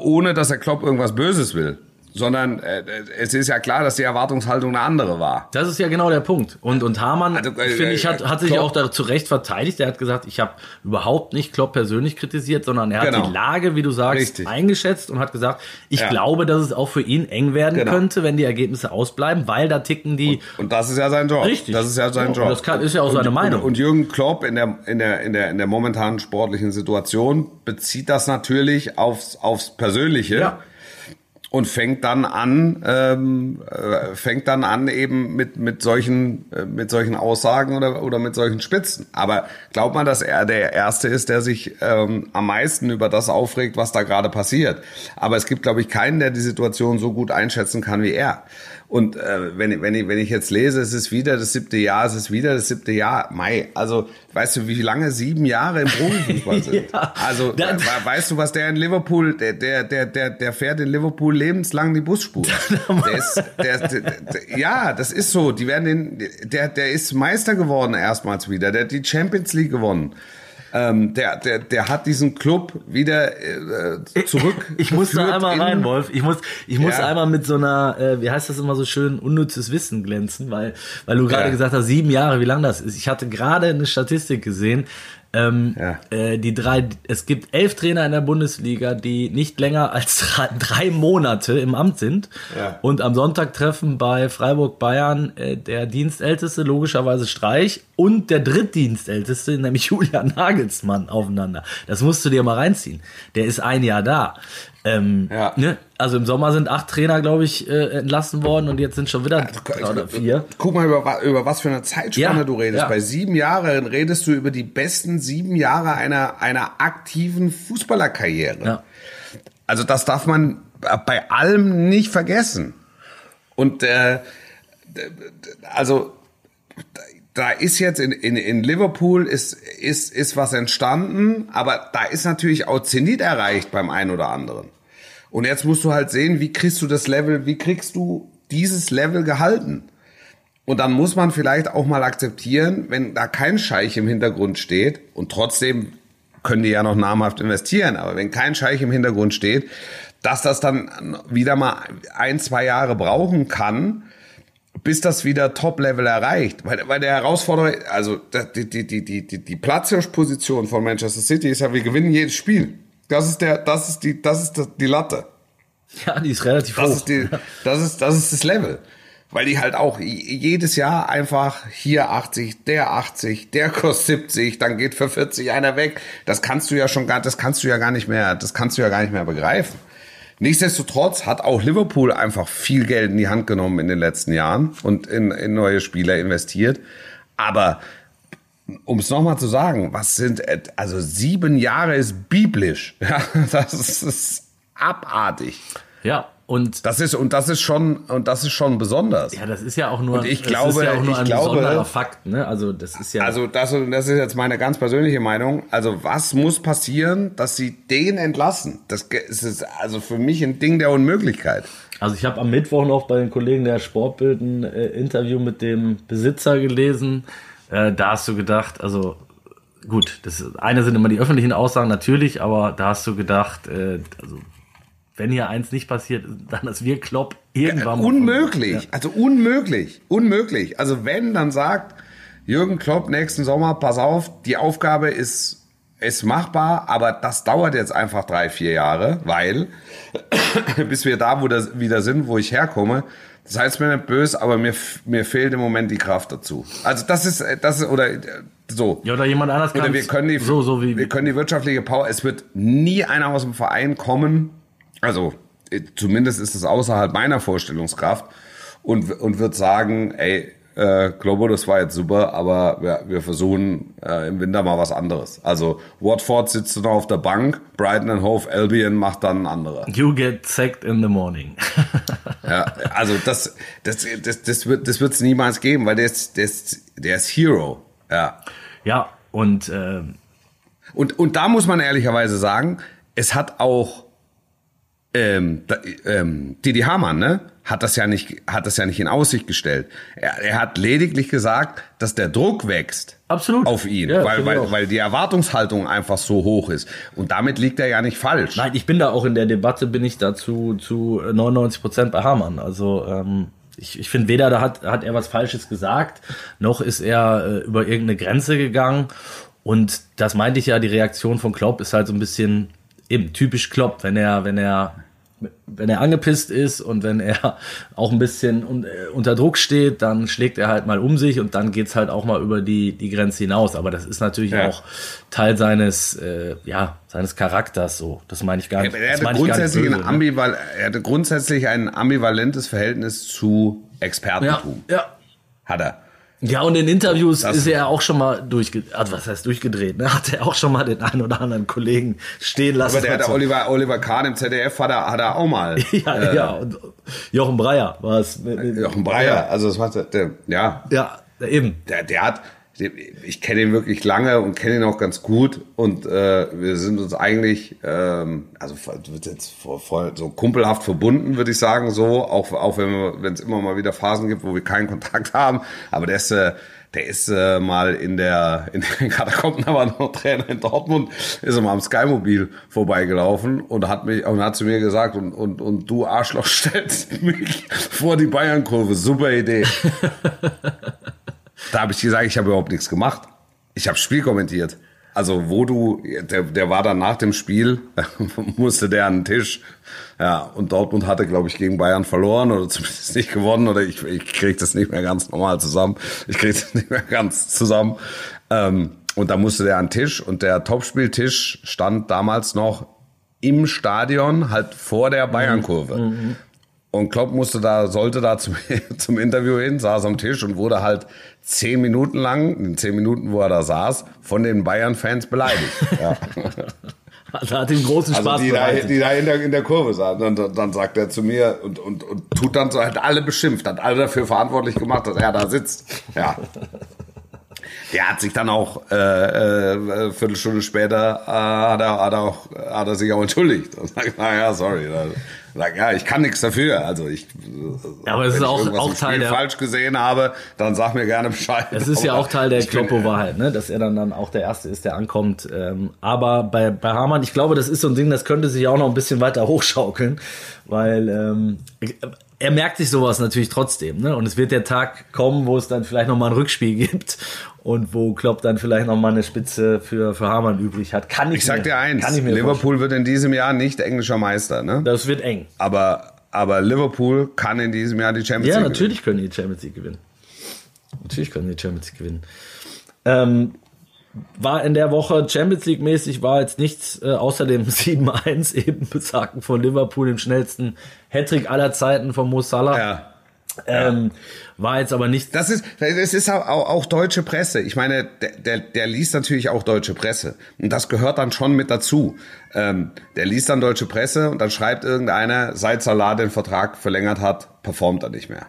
ohne dass er Klopp irgendwas Böses will. Sondern äh, es ist ja klar, dass die Erwartungshaltung eine andere war. Das ist ja genau der Punkt. Und, und Hamann, Also, äh, finde ich, hat, hat sich Klopp- auch da zu Recht verteidigt. Er hat gesagt, ich habe überhaupt nicht Klopp persönlich kritisiert, sondern er hat Genau. die Lage, wie du sagst, Richtig. eingeschätzt und hat gesagt, ich Ja. glaube, dass es auch für ihn eng werden Genau. könnte, wenn die Ergebnisse ausbleiben, weil da ticken die. Und das ist ja sein Job. Richtig. Das ist ja sein Job. das kann- ist ja auch seine und, Meinung. Und, und Jürgen Klopp in der, in, der, in, der, in der momentanen sportlichen Situation bezieht das natürlich aufs, aufs Persönliche. Ja. Und fängt dann an, ähm, äh, fängt dann an eben mit mit solchen äh, mit solchen Aussagen oder oder mit solchen Spitzen. Aber glaubt man, dass er der Erste ist, der sich ähm, am meisten über das aufregt, was da gerade passiert? Aber es gibt, glaube ich, keinen, der die Situation so gut einschätzen kann wie er. Und äh, wenn, ich- wenn, ich, wenn ich jetzt lese, es ist wieder das siebte Jahr, es ist wieder das siebte Jahr, Mai, also weißt du, wie lange sieben Jahre im Profifußball sind? Ja. Also Da- we- weißt du, was der in Liverpool, der, der, der, der, der fährt in Liverpool lebenslang die Busspur. Der ist, der, der, der, ja, das ist so. Die werden den, der, der ist Meister geworden erstmals wieder. Der hat die Champions League gewonnen. Ähm, der, der, der hat diesen Club wieder äh, zurück. Ich muss da einmal in- rein, Wolf. Ich muss, ich muss Ja. einmal mit so einer, äh, wie heißt das immer so schön, unnützes Wissen glänzen, weil, weil du gerade Ja. gesagt hast, sieben Jahre, wie lang das ist. Ich hatte gerade eine Statistik gesehen. Ähm, Ja. äh, die drei, es gibt elf Trainer in der Bundesliga, die nicht länger als drei, drei Monate im Amt sind. Ja. Und am Sonntag treffen bei Freiburg Bayern äh, der Dienstälteste, logischerweise Streich, und der Drittdienstälteste, nämlich Julian Nagelsmann, aufeinander. Das musst du dir mal reinziehen. Der ist ein Jahr da. Ähm, Ja. ne? Also im Sommer sind acht Trainer, glaube ich, äh, entlassen worden und jetzt sind schon wieder drei oder vier. Guck mal, über, über was für eine Zeitspanne Ja, du redest. ja. Bei sieben Jahren redest du über die besten sieben Jahre einer, einer aktiven Fußballerkarriere. Ja. Also das darf man bei allem nicht vergessen. Und äh, also da ist jetzt in, in, in Liverpool ist, ist, ist was entstanden, aber da ist natürlich auch Zenit erreicht beim einen oder anderen. Und jetzt musst du halt sehen, wie kriegst du das Level, wie kriegst du dieses Level gehalten? Und dann muss man vielleicht auch mal akzeptieren, wenn da kein Scheich im Hintergrund steht und trotzdem können die ja noch namhaft investieren, aber wenn kein Scheich im Hintergrund steht, dass das dann wieder mal ein, zwei Jahre brauchen kann, bis das wieder Top-Level erreicht. Weil, weil der Herausforderer, also die, die, die, die, die, die Platzhirschposition von Manchester City ist ja, wir gewinnen jedes Spiel. Das ist der, das ist die, das ist die Latte. Ja, die ist relativ Das hoch. ist, die, das, ist, das ist das Level. Weil die halt auch jedes Jahr einfach hier 80, der 80, der kostet 70, dann geht für 40 einer weg. Das kannst du ja schon gar, das kannst du ja gar nicht mehr, das kannst du ja gar nicht mehr begreifen. Nichtsdestotrotz hat auch Liverpool einfach viel Geld in die Hand genommen in den letzten Jahren und in, in neue Spieler investiert. Aber um es nochmal zu sagen, was sind, also sieben Jahre ist biblisch. Ja, das ist abartig. ja, und Das ist und das ist schon und das ist schon besonders. ja, das ist ja auch nur, Und ich das glaube- ist ja auch nur ich ein glaube- besonderer Fakt, ne? Also das ist ja Also das, das ist jetzt meine ganz persönliche Meinung. Also was muss passieren, dass sie den entlassen? Das ist also für mich ein Ding der Unmöglichkeit. Also ich habe am Mittwoch noch bei den Kollegen der Sportbild ein äh, Interview mit dem Besitzer gelesen. Äh, da hast du gedacht, also gut, das eine sind immer die öffentlichen Aussagen natürlich, aber da hast du gedacht, äh, also wenn hier eins nicht passiert, dann ist wir Klopp irgendwann mal- Unmöglich, also unmöglich, unmöglich. Also wenn dann sagt Jürgen Klopp nächsten Sommer, pass auf, die Aufgabe ist ist machbar, aber das dauert jetzt einfach drei, vier Jahre, weil bis wir da wo das wieder sind, wo ich herkomme, das heißt mir nicht böse, aber mir, mir fehlt im Moment die Kraft dazu. Also das ist, das ist, oder so. Ja, oder jemand anders kann Oder wir können die, so, so wie, wir können die wirtschaftliche Power, es wird nie einer aus dem Verein kommen, also äh, zumindest ist es außerhalb meiner Vorstellungskraft und, und wird sagen, ey, äh, Globo, das war jetzt super, aber wir, wir versuchen äh, im Winter mal was anderes. Also Watford sitzt noch auf der Bank, Brighton and Hove Albion macht dann ein anderer. You get sacked in the morning. ja, also das, das, das, das wird das wird's niemals geben, weil der ist, der ist, der ist Hero. Ja. Ja, und, äh, und, und da muss man ehrlicherweise sagen, es hat auch ähm, ähm, Didi Hamann, ne? hat das ja nicht, hat das ja nicht in Aussicht gestellt. Er, er hat lediglich gesagt, dass der Druck wächst. Absolut. Auf ihn, Ja, weil, weil, auch. weil die Erwartungshaltung einfach so hoch ist. Und damit liegt er ja nicht falsch. Nein, ich bin da auch in der Debatte, bin ich dazu zu 99 Prozent bei Hamann. Also ähm, ich, ich finde, weder da hat, hat er was Falsches gesagt, noch ist er äh, über irgendeine Grenze gegangen. Und das meinte ich ja, die Reaktion von Klopp ist halt so ein bisschen eben typisch Klopp, wenn er, wenn er wenn er angepisst ist und wenn er auch ein bisschen un, äh, unter Druck steht, dann schlägt er halt mal um sich und dann geht's halt auch mal über die, die Grenze hinaus. Aber das ist natürlich Ja. auch Teil seines, äh, ja, seines Charakters so. Das meine ich gar nicht. Er hatte, meine ich gar nicht grundsätzlich ein böse, ne? er hatte grundsätzlich ein ambivalentes Verhältnis zu ja, Expertentum. ja. Hat er. Ja, und in Interviews Das- ist er auch schon mal durchgedreht, also was heißt durchgedreht, ne? Hat er auch schon mal den einen oder anderen Kollegen stehen lassen. Aber der, der Also- Oliver, Oliver Kahn im ZDF hat er, hat er auch mal. ja, ja, und Jochen Breyer war es. Äh, Jochen Breyer, also das war der, der ja, Ja, eben. der, der hat, ich kenne ihn wirklich lange und kenne ihn auch ganz gut und äh, wir sind uns eigentlich, ähm, also wird jetzt voll, voll so kumpelhaft verbunden, würde ich sagen, so, auch, auch wenn es immer mal wieder Phasen gibt, wo wir keinen Kontakt haben, aber der ist, äh, der ist äh, mal in der, in den Katakomben, war noch Trainer in Dortmund, ist er mal am Skymobil vorbeigelaufen und hat mich, und hat zu mir gesagt, und, und, und du Arschloch stellst mich vor die Bayern-Kurve, super Idee. Da habe ich gesagt, ich habe überhaupt nichts gemacht. Ich habe Spiel kommentiert. Also wo du, der, der war dann nach dem Spiel, musste der an den Tisch. Ja, und Dortmund hatte, glaube ich, gegen Bayern verloren oder zumindest nicht gewonnen oder ich, ich kriege das nicht mehr ganz normal zusammen. Ich kriege das nicht mehr ganz zusammen. Ähm, und da musste der an den Tisch und der Topspieltisch stand damals noch im Stadion, halt vor der Bayern-Kurve. Und Klopp musste da, sollte da zum, zum Interview hin, saß am Tisch und wurde halt zehn Minuten lang, in zehn Minuten, wo er da saß, von den Bayern-Fans beleidigt. Ja. Also hat ihm großen Also Spaß die da, die da in der, in der Kurve saßen. Und dann, dann sagt er zu mir und, und, und tut dann so, hat alle beschimpft, hat alle dafür verantwortlich gemacht, dass er da sitzt. Ja. Der hat sich dann auch äh, äh, Viertelstunde später äh, hat, er, hat, er auch, hat er sich auch entschuldigt und sagt, naja, sorry. Dann Sagt, ja, ich kann nichts dafür. Also ich, Ja, aber es ist auch- auch Teil der- falsch gesehen habe, dann sag mir gerne Bescheid. Es ist ja auch Teil der Kloppo-Wahrheit, ne? dass er dann, dann auch der Erste ist, der ankommt. Ähm, aber bei, bei Hamann, ich glaube, das ist so ein Ding, das könnte sich auch noch ein bisschen weiter hochschaukeln, weil ähm, er merkt sich sowas natürlich trotzdem. Ne? Und es wird der Tag kommen, wo es dann vielleicht noch mal ein Rückspiel gibt und wo Klopp dann vielleicht noch mal eine Spitze für, für Hamann übrig hat. Kann ich, Ich sag mir, dir eins, kann ich mir Liverpool wird in diesem Jahr nicht englischer Meister, ne? vorstellen. Das wird eng. Aber, aber Liverpool kann in diesem Jahr die Champions Ja, League natürlich können die Champions League gewinnen. Natürlich können die Champions League gewinnen. Ähm, war in der Woche Champions League mäßig war jetzt nichts äh, außer dem 7-1 eben besagten von Liverpool, dem schnellsten Hattrick aller Zeiten von Mo Salah. Ja. Ähm, war jetzt aber nicht Das ist, das ist auch, auch, auch deutsche Presse. Ich meine, der, der, der liest natürlich auch deutsche Presse. Und das gehört dann schon mit dazu. Ähm, der liest dann deutsche Presse und dann schreibt irgendeiner, seit Salah den Vertrag verlängert hat, performt er nicht mehr.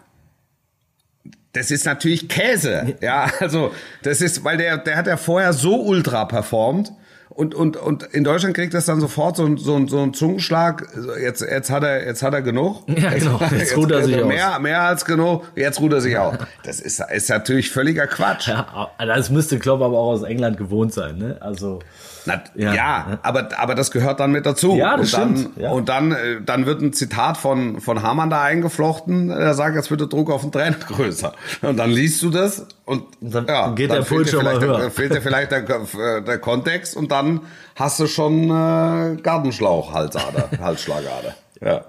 Das ist natürlich Käse. Ja, also, das ist, weil der, der hat ja vorher so ultra performt. Und, und, und in Deutschland kriegt das dann sofort so, so, so einen Zungenschlag. Jetzt, jetzt hat er, jetzt hat er genug. Ja, genau. Jetzt ruht er sich aus. mehr, mehr als genug. Jetzt ruht er sich aus. Das ist, ist natürlich völliger Quatsch. ja, das müsste Klopp aber auch aus England gewohnt sein, ne? Also Na, Ja. ja, aber, aber das gehört dann mit dazu. Ja, das und dann, stimmt, ja. Und dann, äh, dann wird ein Zitat von, von Hamann da eingeflochten, der sagt, jetzt wird der Druck auf den Trainer größer. Und dann liest du das und dann ja, geht dann der Puls fehlt dir schon mal vielleicht höher. Der, fehlt dir vielleicht der, äh, der Kontext und dann hast du schon äh, Gartenschlauch, Halsader, Halsschlagader. Ja.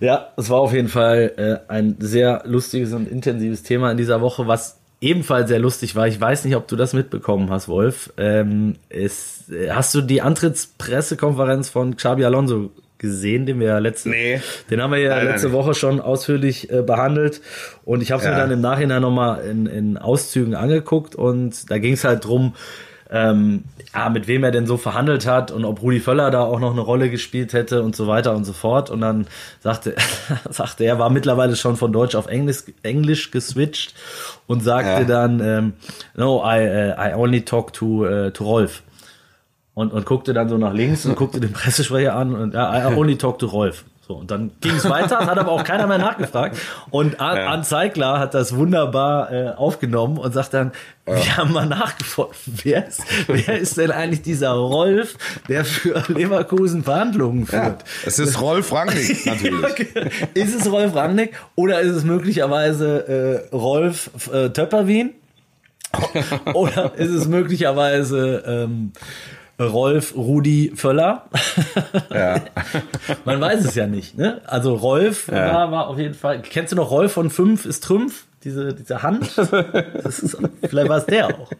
Ja, es war auf jeden Fall äh, ein sehr lustiges und intensives Thema in dieser Woche, was ebenfalls sehr lustig war. Ich weiß nicht, ob du das mitbekommen hast, Wolf. Ähm, ist, äh, hast du die Antrittspressekonferenz von Xabi Alonso gesehen, den wir ja letzte, Nee. den haben wir ja Leider letzte nicht. Woche schon ausführlich äh, behandelt und ich habe es mir Ja. dann im Nachhinein nochmal in, in Auszügen angeguckt und da ging es halt drum, ähm, ja, mit wem er denn so verhandelt hat und ob Rudi Völler da auch noch eine Rolle gespielt hätte und so weiter und so fort. Und dann sagte, sagte er, war mittlerweile schon von Deutsch auf Englisch, Englisch geswitcht und sagte Ja. dann, ähm, no, I, uh, I only talk to, uh, to Rolf. Und, und guckte dann so nach links und guckte den Pressesprecher an und ja, I only talk to Rolf. So, und dann ging es weiter, hat aber auch keiner mehr nachgefragt. Und An, Ja. Zeigler hat das wunderbar äh, aufgenommen und sagt dann, wir haben mal nachgeforscht, wer ist, wer ist denn eigentlich dieser Rolf, der für Leverkusen Verhandlungen ja. führt? Es ist Rolf Rangnick, natürlich. ist es Rolf Rangnick oder ist es möglicherweise äh, Rolf äh, Töpperwien? oder ist es möglicherweise ähm, Rolf Rudi Völler? Ja. Man weiß es ja nicht. Ne? Also Rolf Ja. war, war auf jeden Fall. Kennst du noch Rolf von 5 ist Trümpf? Diese, diese Hand? Das ist, vielleicht war es der auch.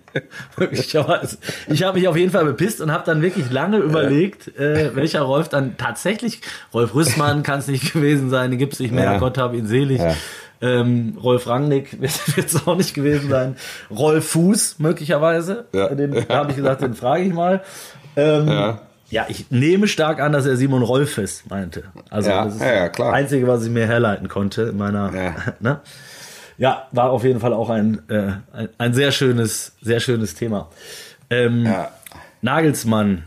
Ich habe mich auf jeden Fall bepisst und habe dann wirklich lange überlegt, äh, welcher Rolf dann tatsächlich. Rolf Rüssmann kann es nicht gewesen sein, den gibt's nicht mehr, Ja. Gott hab ihn selig. Ähm, Rolf Rangnick wird es auch nicht gewesen sein. Rolf Fuß möglicherweise. Ja. Den da habe ich gesagt, den frage ich mal. Ähm, Ja. ja, ich nehme stark an, dass er Simon Rolfes meinte. Also Ja, das ist ja, das Einzige, was ich mir herleiten konnte in meiner. Ja. Ne? ja, war auf jeden Fall auch ein, äh, ein, ein sehr schönes, sehr schönes Thema. Ähm. Nagelsmann,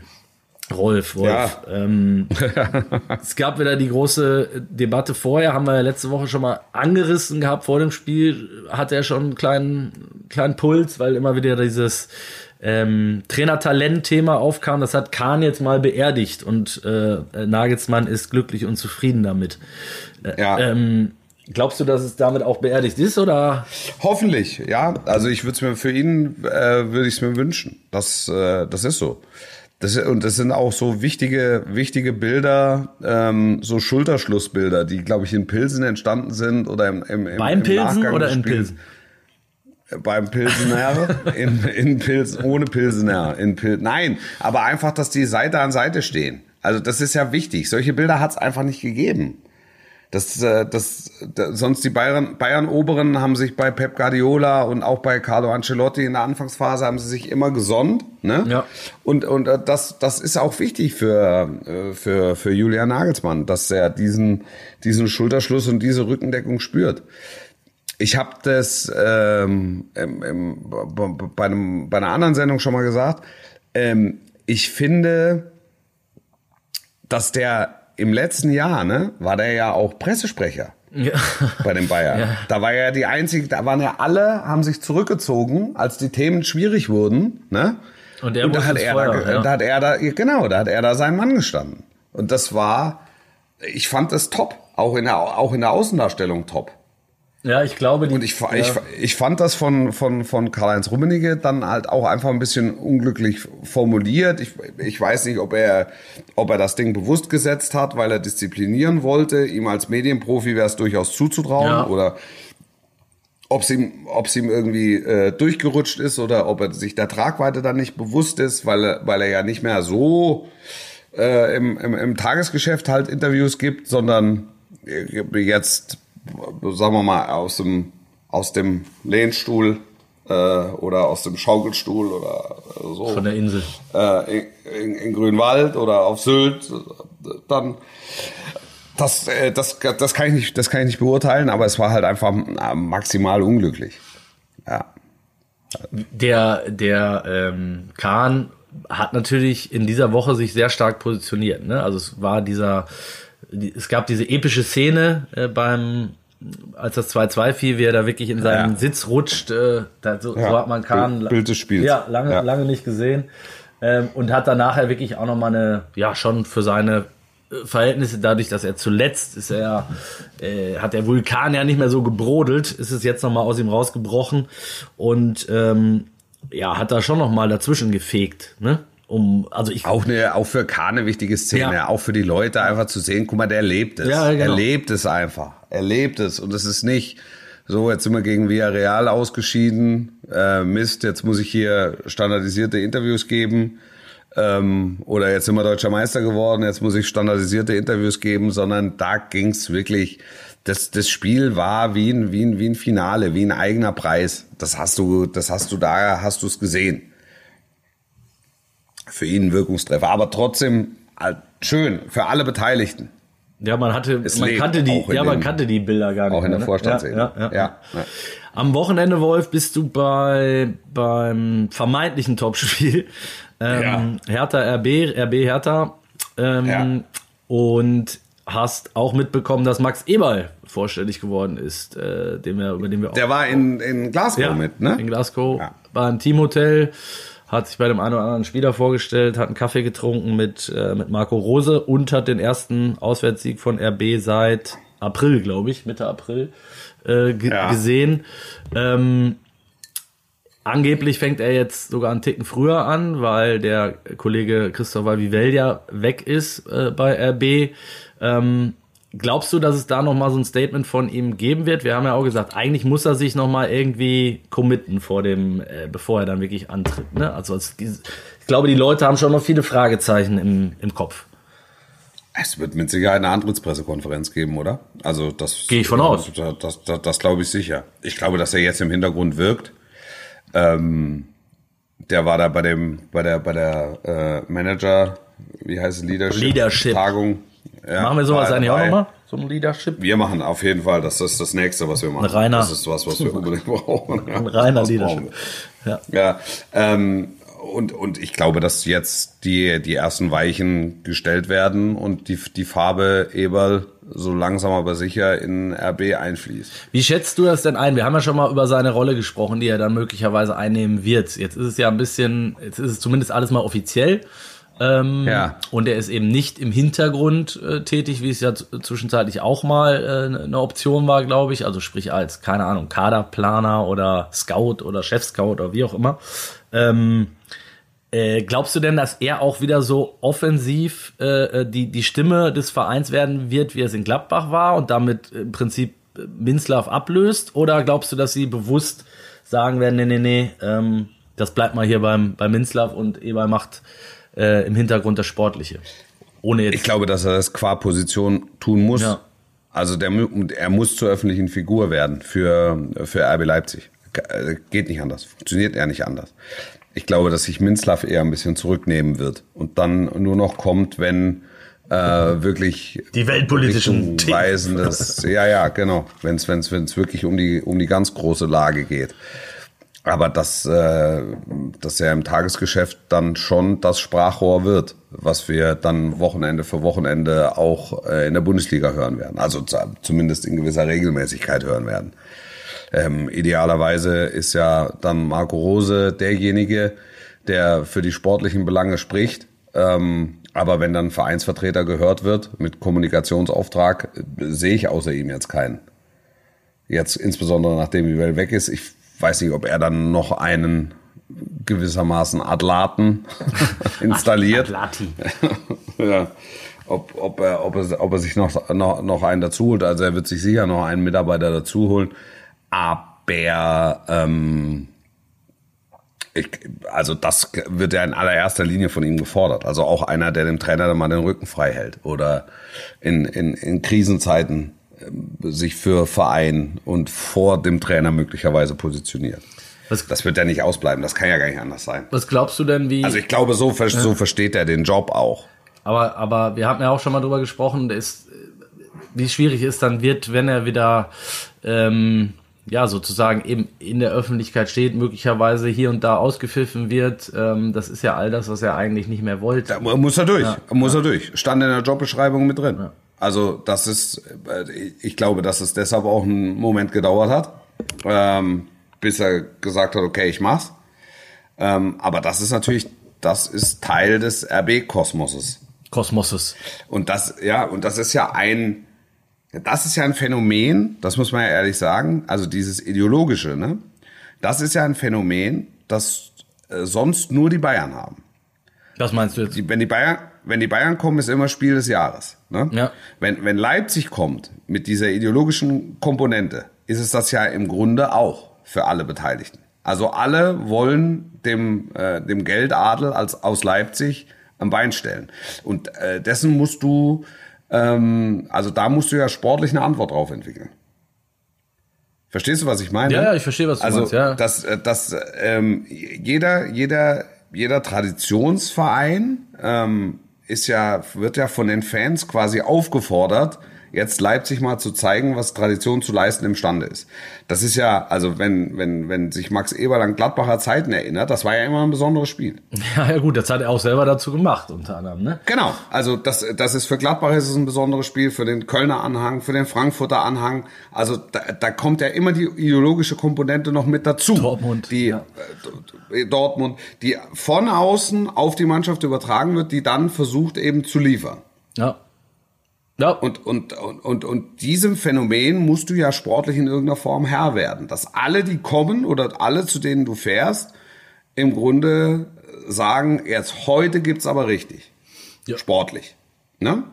Rolf, Wolf. Ja. Ähm, es gab wieder die große Debatte vorher, haben wir ja letzte Woche schon mal angerissen gehabt. Vor dem Spiel hatte er schon einen kleinen, kleinen Puls, weil immer wieder dieses ähm, Trainertalent-Thema aufkam. Das hat Kahn jetzt mal beerdigt und äh, Nagelsmann ist glücklich und zufrieden damit. Äh, Ja. Ähm, glaubst du, dass es damit auch beerdigt ist oder? Hoffentlich, ja. Also ich würde es mir für ihn, äh, würde ich es mir wünschen. Das, äh, das ist so. Das, und das sind auch so wichtige, wichtige Bilder, ähm, so Schulterschlussbilder, die, glaube ich, in Pilsen entstanden sind oder im, im, im Beim im Pilsen Nachgang oder in. Pilsen? Beim Pilsener, in, in Pilsen, ohne Pilsener, in Pil Nein, aber einfach, dass die Seite an Seite stehen. Also das ist ja wichtig. Solche Bilder hat es einfach nicht gegeben. Das, äh, das, da, sonst die Bayern, Bayern-Oberen haben sich bei Pep Guardiola und auch bei Carlo Ancelotti in der Anfangsphase haben sie sich immer gesonnt. Ne? Ja. Und, und äh, das, das ist auch wichtig für, äh, für, für Julian Nagelsmann, dass er diesen, diesen Schulterschluss und diese Rückendeckung spürt. Ich habe das ähm, im, im, bei, einem, bei einer anderen Sendung schon mal gesagt. Ähm, ich finde, dass der im letzten Jahr, ne, war der ja auch Pressesprecher Ja. bei den Bayern. Ja. Da war ja die einzige, da waren ja alle, haben sich zurückgezogen, als die Themen schwierig wurden, ne? Und er da muss hat er Feuer, da, ja. da hat er da, genau, da hat er da sein Mann gestanden. Und das war, ich fand das top, auch in der, auch in der Außendarstellung top. Ja, ich glaube, die, Und ich, ja. ich, ich fand das von, von, von Karl-Heinz Rummenigge dann halt auch einfach ein bisschen unglücklich formuliert. Ich, ich weiß nicht, ob er, ob er das Ding bewusst gesetzt hat, weil er disziplinieren wollte. Ihm als Medienprofi wäre es durchaus zuzutrauen Ja. oder ob es ihm, ob es ihm irgendwie äh, durchgerutscht ist oder ob er sich der Tragweite dann nicht bewusst ist, weil er, weil er ja nicht mehr so äh, im, im, im Tagesgeschäft halt Interviews gibt, sondern äh, jetzt, sagen wir mal, aus dem, aus dem Lehnstuhl äh, oder aus dem Schaukelstuhl oder äh, so von der Insel. äh, in, in, in Grünwald oder auf Sylt, äh, dann das, äh, das, das kann ich nicht, das kann ich nicht beurteilen, aber es war halt einfach maximal unglücklich. Ja. Der, der ähm, Kahn hat natürlich in dieser Woche sich sehr stark positioniert. Ne? Also es war dieser, die, es gab diese epische Szene äh, beim, als das 2-2 fiel, wie er da wirklich in seinen Ja. Sitz rutscht. Äh, da, so, Ja. so hat man Kahn Bild- des Spiels. Ja, lange, Ja. lange nicht gesehen. Ähm, und hat dann nachher wirklich auch nochmal eine, ja, schon für seine Verhältnisse, dadurch, dass er zuletzt ist er, äh, hat der Vulkan ja nicht mehr so gebrodelt, ist es jetzt nochmal aus ihm rausgebrochen und ähm, ja, hat da schon nochmal dazwischen gefegt, ne? Um, also ich auch, eine, auch für Kahn eine wichtige Szene, ja. auch für die Leute einfach zu sehen, guck mal, der lebt es. Ja, genau. Er lebt es einfach. Er lebt es. Und es ist nicht so, jetzt sind wir gegen Villarreal ausgeschieden. Äh, Mist, jetzt muss ich hier standardisierte Interviews geben. Ähm, oder jetzt sind wir deutscher Meister geworden, jetzt muss ich standardisierte Interviews geben, sondern da ging's wirklich, das, das Spiel war wie ein, wie, ein, wie ein Finale, wie ein eigener Preis. Das hast du, das hast du da, hast du es gesehen für ihn ein Wirkungstreffer. Aber trotzdem halt schön für alle Beteiligten. Ja, man hatte, es man kannte die, ja, man kannte die Bilder gar nicht. Auch in der ne? Vorstandsszene. Ja, ja, ja, ja, Am Wochenende, Wolf, bist du bei, beim vermeintlichen Topspiel. Ähm, Hertha RB, RB Hertha. Ähm, ja. Und hast auch mitbekommen, dass Max Eberl vorstellig geworden ist, äh, dem wir, über den wir auch. Der war in, in Glasgow mit, ne? In Glasgow, ja. war im Teamhotel hat sich bei dem einen oder anderen Spieler vorgestellt, hat einen Kaffee getrunken mit, äh, mit Marco Rose und hat den ersten Auswärtssieg von RB seit April, glaube ich, Mitte April äh, ja. gesehen. Ähm, angeblich fängt er jetzt sogar einen Ticken früher an, weil der Kollege Christopher Vivell ja weg ist äh, bei RB. Ähm, Glaubst du, dass es da nochmal so ein Statement von ihm geben wird? Wir haben ja auch gesagt, eigentlich muss er sich nochmal irgendwie committen vor dem, äh, bevor er dann wirklich antritt. Ne? Also es, ich glaube, die Leute haben schon noch viele Fragezeichen im, im Kopf. Es wird mit Sicherheit eine Antrittspressekonferenz geben, oder? Also das gehe ich von aus. Das, das, das, das glaube ich sicher. Ich glaube, dass er jetzt im Hintergrund wirkt. Ähm, der war da bei dem, bei der, bei der äh, Manager, wie heißt es, Leadership, Leadership. Tagung ja, machen wir sowas eigentlich auch nochmal? So ein Leadership? Wir machen auf jeden Fall, das ist das nächste, was wir machen. Ein reiner, das ist was, was wir unbedingt brauchen. Ein reiner Leadership. Ja. ja ähm, und, und ich glaube, dass jetzt die, die ersten Weichen gestellt werden und die, die Farbe Eberl so langsam aber sicher in RB einfließt. Wie schätzt du das denn ein? Wir haben ja schon mal über seine Rolle gesprochen, die er dann möglicherweise einnehmen wird. Jetzt ist es ja ein bisschen, jetzt ist es zumindest alles mal offiziell. Ähm, ja. Und er ist eben nicht im Hintergrund äh, tätig, wie es ja zwischenzeitlich auch mal äh, eine Option war, glaube ich. Also sprich als, keine Ahnung, Kaderplaner oder Scout oder Chef-Scout oder wie auch immer. Ähm, äh, glaubst du denn, dass er auch wieder so offensiv äh, äh die, die Stimme des Vereins werden wird, wie es in Gladbach war und damit im Prinzip Minzlaff ablöst? Oder glaubst du, dass sie bewusst sagen werden, nee, nee, nee, ähm, das bleibt mal hier beim, beim Minzlaff und Eber macht äh, im Hintergrund das Sportliche. Ohne jetzt ich glaube, dass er das qua Position tun muss. Ja. Also der, er muss zur öffentlichen Figur werden für, für RB Leipzig. Äh, geht nicht anders. Funktioniert er nicht anders. Ich glaube, dass sich Minzlaff eher ein bisschen zurücknehmen wird und dann nur noch kommt, wenn äh, wirklich die weltpolitischen Weisen, dass, ja, ja, genau, wenn es wenn es wirklich um die um die ganz große Lage geht. Aber dass, äh, dass er im Tagesgeschäft dann schon das Sprachrohr wird, was wir dann Wochenende für Wochenende auch äh, in der Bundesliga hören werden. Also zumindest in gewisser Regelmäßigkeit hören werden. Ähm, idealerweise ist ja dann Marco Rose derjenige, der für die sportlichen Belange spricht. Ähm, aber wenn dann Vereinsvertreter gehört wird mit Kommunikationsauftrag, äh, sehe ich außer ihm jetzt keinen. Jetzt insbesondere nachdem Welt weg ist. Ich weiß nicht, ob er dann noch einen gewissermaßen Adlaten installiert. Adlati. ja. Ob, ob, er, ob, er, ob er sich noch, noch, noch einen dazu holt. Also er wird sich sicher noch einen Mitarbeiter dazu holen. Aber ähm, ich, also das wird ja in allererster Linie von ihm gefordert. Also auch einer, der dem Trainer dann mal den Rücken frei hält oder in, in, in Krisenzeiten sich für Verein und vor dem Trainer möglicherweise positioniert. Was, das wird ja nicht ausbleiben, das kann ja gar nicht anders sein. Was glaubst du denn, wie. Also ich glaube, so, so versteht er den Job auch. Aber, aber wir haben ja auch schon mal drüber gesprochen, ist, wie schwierig es dann wird, wenn er wieder ähm, ja sozusagen eben in der Öffentlichkeit steht, möglicherweise hier und da ausgepfiffen wird. Ähm, das ist ja all das, was er eigentlich nicht mehr wollte. Da muss er durch, ja. muss er durch. Stand in der Jobbeschreibung mit drin. Ja. Also das ist, äh, ich glaube, dass es deshalb auch einen Moment gedauert hat, ähm, bis er gesagt hat, okay, ich mach's. Ähm, aber das ist natürlich, das ist Teil des RB-Kosmoses. Kosmoses. Und das, ja, und das ist ja ein, das ist ja ein Phänomen, das muss man ja ehrlich sagen, also dieses ideologische, ne? Das ist ja ein Phänomen, das äh, sonst nur die Bayern haben. Was meinst du jetzt? Die, wenn die Bayern, wenn die Bayern kommen, ist immer Spiel des Jahres. Ne? Ja. Wenn, wenn Leipzig kommt mit dieser ideologischen Komponente, ist es das ja im Grunde auch für alle Beteiligten. Also alle wollen dem, äh, dem Geldadel als, aus Leipzig am Bein stellen. Und äh, dessen musst du, ähm, also da musst du ja sportlich eine Antwort drauf entwickeln. Verstehst du, was ich meine? Ja, ja, ich verstehe, was du also, meinst, ja. dass, äh, dass ähm, jeder, jeder, jeder Traditionsverein ähm, ist ja, wird ja von den Fans quasi aufgefordert, jetzt Leipzig mal zu zeigen, was Tradition zu leisten imstande ist. Das ist ja, also wenn, wenn, wenn sich Max Eberl an Gladbacher Zeiten erinnert, das war ja immer ein besonderes Spiel. Ja, ja gut, das hat er auch selber dazu gemacht, unter anderem, ne? Genau, also das, das ist für Gladbach ist es ein besonderes Spiel, für den Kölner Anhang, für den Frankfurter Anhang. Also da, da kommt ja immer die ideologische Komponente noch mit dazu. Dortmund, Die ja. äh, Dortmund, die von außen auf die Mannschaft übertragen wird, die dann versucht eben zu liefern. Ja. Ja, Und, und, und, und, und diesem Phänomen musst du ja sportlich in irgendeiner Form Herr werden. Dass alle, die kommen oder alle, zu denen du fährst, im Grunde sagen, jetzt heute gibt's aber richtig. Ja. Sportlich. Ne?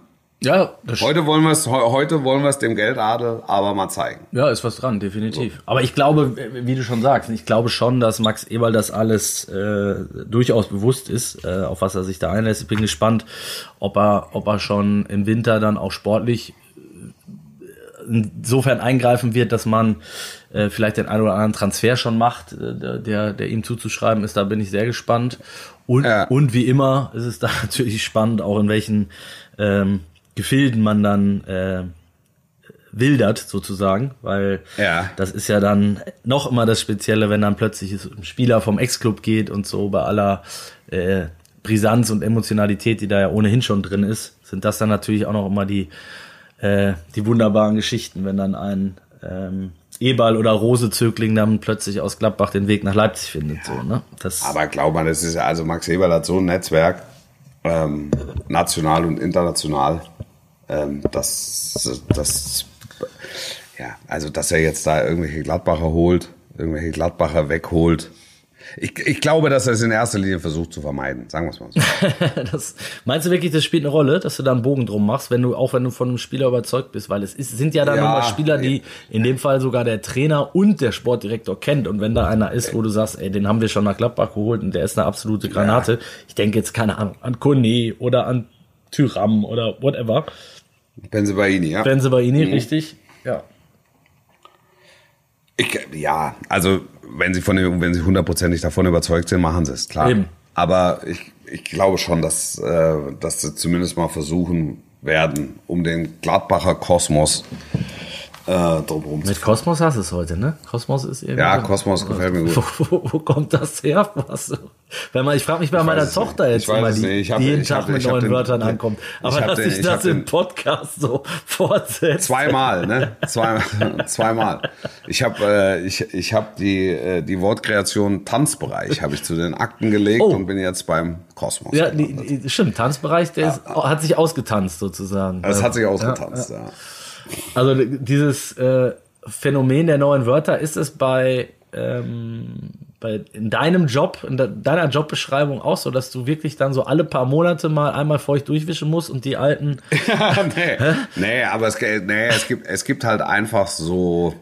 Ja, das Heute wollen wir es, heute wollen wir es dem Geldadel aber mal zeigen. Ja, ist was dran, definitiv. Aber ich glaube, wie du schon sagst, ich glaube schon, dass Max Eberl das alles äh, durchaus bewusst ist, äh, auf was er sich da einlässt. Ich bin gespannt, ob er, ob er schon im Winter dann auch sportlich äh, insofern eingreifen wird, dass man äh, vielleicht den einen oder anderen Transfer schon macht, äh, der, der ihm zuzuschreiben ist. Da bin ich sehr gespannt. Und, Ja. und wie immer ist es da natürlich spannend, auch in welchen ähm, Gefilden man dann äh, wildert sozusagen, weil Ja. das ist ja dann noch immer das Spezielle, wenn dann plötzlich um Spieler vom Ex-Club geht und so bei aller äh, Brisanz und Emotionalität, die da ja ohnehin schon drin ist, sind das dann natürlich auch noch immer die äh, die wunderbaren Geschichten, wenn dann ein ähm, Eberl oder Rose-Zögling dann plötzlich aus Gladbach den Weg nach Leipzig findet. So, ne? das, Aber glaub mal, das ist ja, also Max Eberl hat so ein Netzwerk, ähm, national und international, ähm, das, das, ja, also dass er jetzt da irgendwelche Gladbacher holt, irgendwelche Gladbacher wegholt. Ich, ich glaube, dass er es in erster Linie versucht zu vermeiden, sagen wir es mal so. das, meinst du wirklich, das spielt eine Rolle, dass du da einen Bogen drum machst, wenn du, auch wenn du von einem Spieler überzeugt bist? Weil es ist, sind ja dann Ja, immer Spieler, die in dem Fall sogar der Trainer und der Sportdirektor kennt. Und wenn da einer ist, wo du sagst, ey, den haben wir schon nach Gladbach geholt und der ist eine absolute Granate. Ich denke jetzt, keine Ahnung, an Kone oder an Tyram oder whatever. Benzebaini, ja. Benzebaini, richtig? Ja. Ich, ja, also wenn sie von dem, wenn sie hundertprozentig davon überzeugt sind, machen sie es, klar. Eben. Aber ich, ich glaube schon, dass, äh, dass sie zumindest mal versuchen werden, um den Gladbacher Kosmos äh, drumherum Mit Kosmos hast du es heute, ne? Kosmos ist irgendwie. Ja, Kosmos gefällt mir gut. Wo, wo, wo kommt das her? Was? Wenn man, ich frage mich bei meiner weiß es Tochter nicht. jetzt Ich immer, es die. Ich hab- die jeden ich Tag hab- mit ich neuen den- Wörtern den- ankommt. ich Aber dass den- sich ich das im Podcast so fortsetzt. Zweimal, ne? Zwei, zweimal. Ich habe äh, ich, ich hab die, äh, die Wortkreation Tanzbereich habe ich zu den Akten gelegt Oh. und bin jetzt beim Kosmos. Ja, die, stimmt, Tanzbereich, der ist, hat sich ausgetanzt sozusagen. das hat sich Ja, ausgetanzt, ja. Also dieses äh, Phänomen der neuen Wörter, ist es bei, ähm, bei in deinem Job, in de, deiner Jobbeschreibung auch so, dass du wirklich dann so alle paar Monate mal einmal feucht durchwischen musst und die alten nee, nee, aber es, nee, es gibt es gibt halt einfach so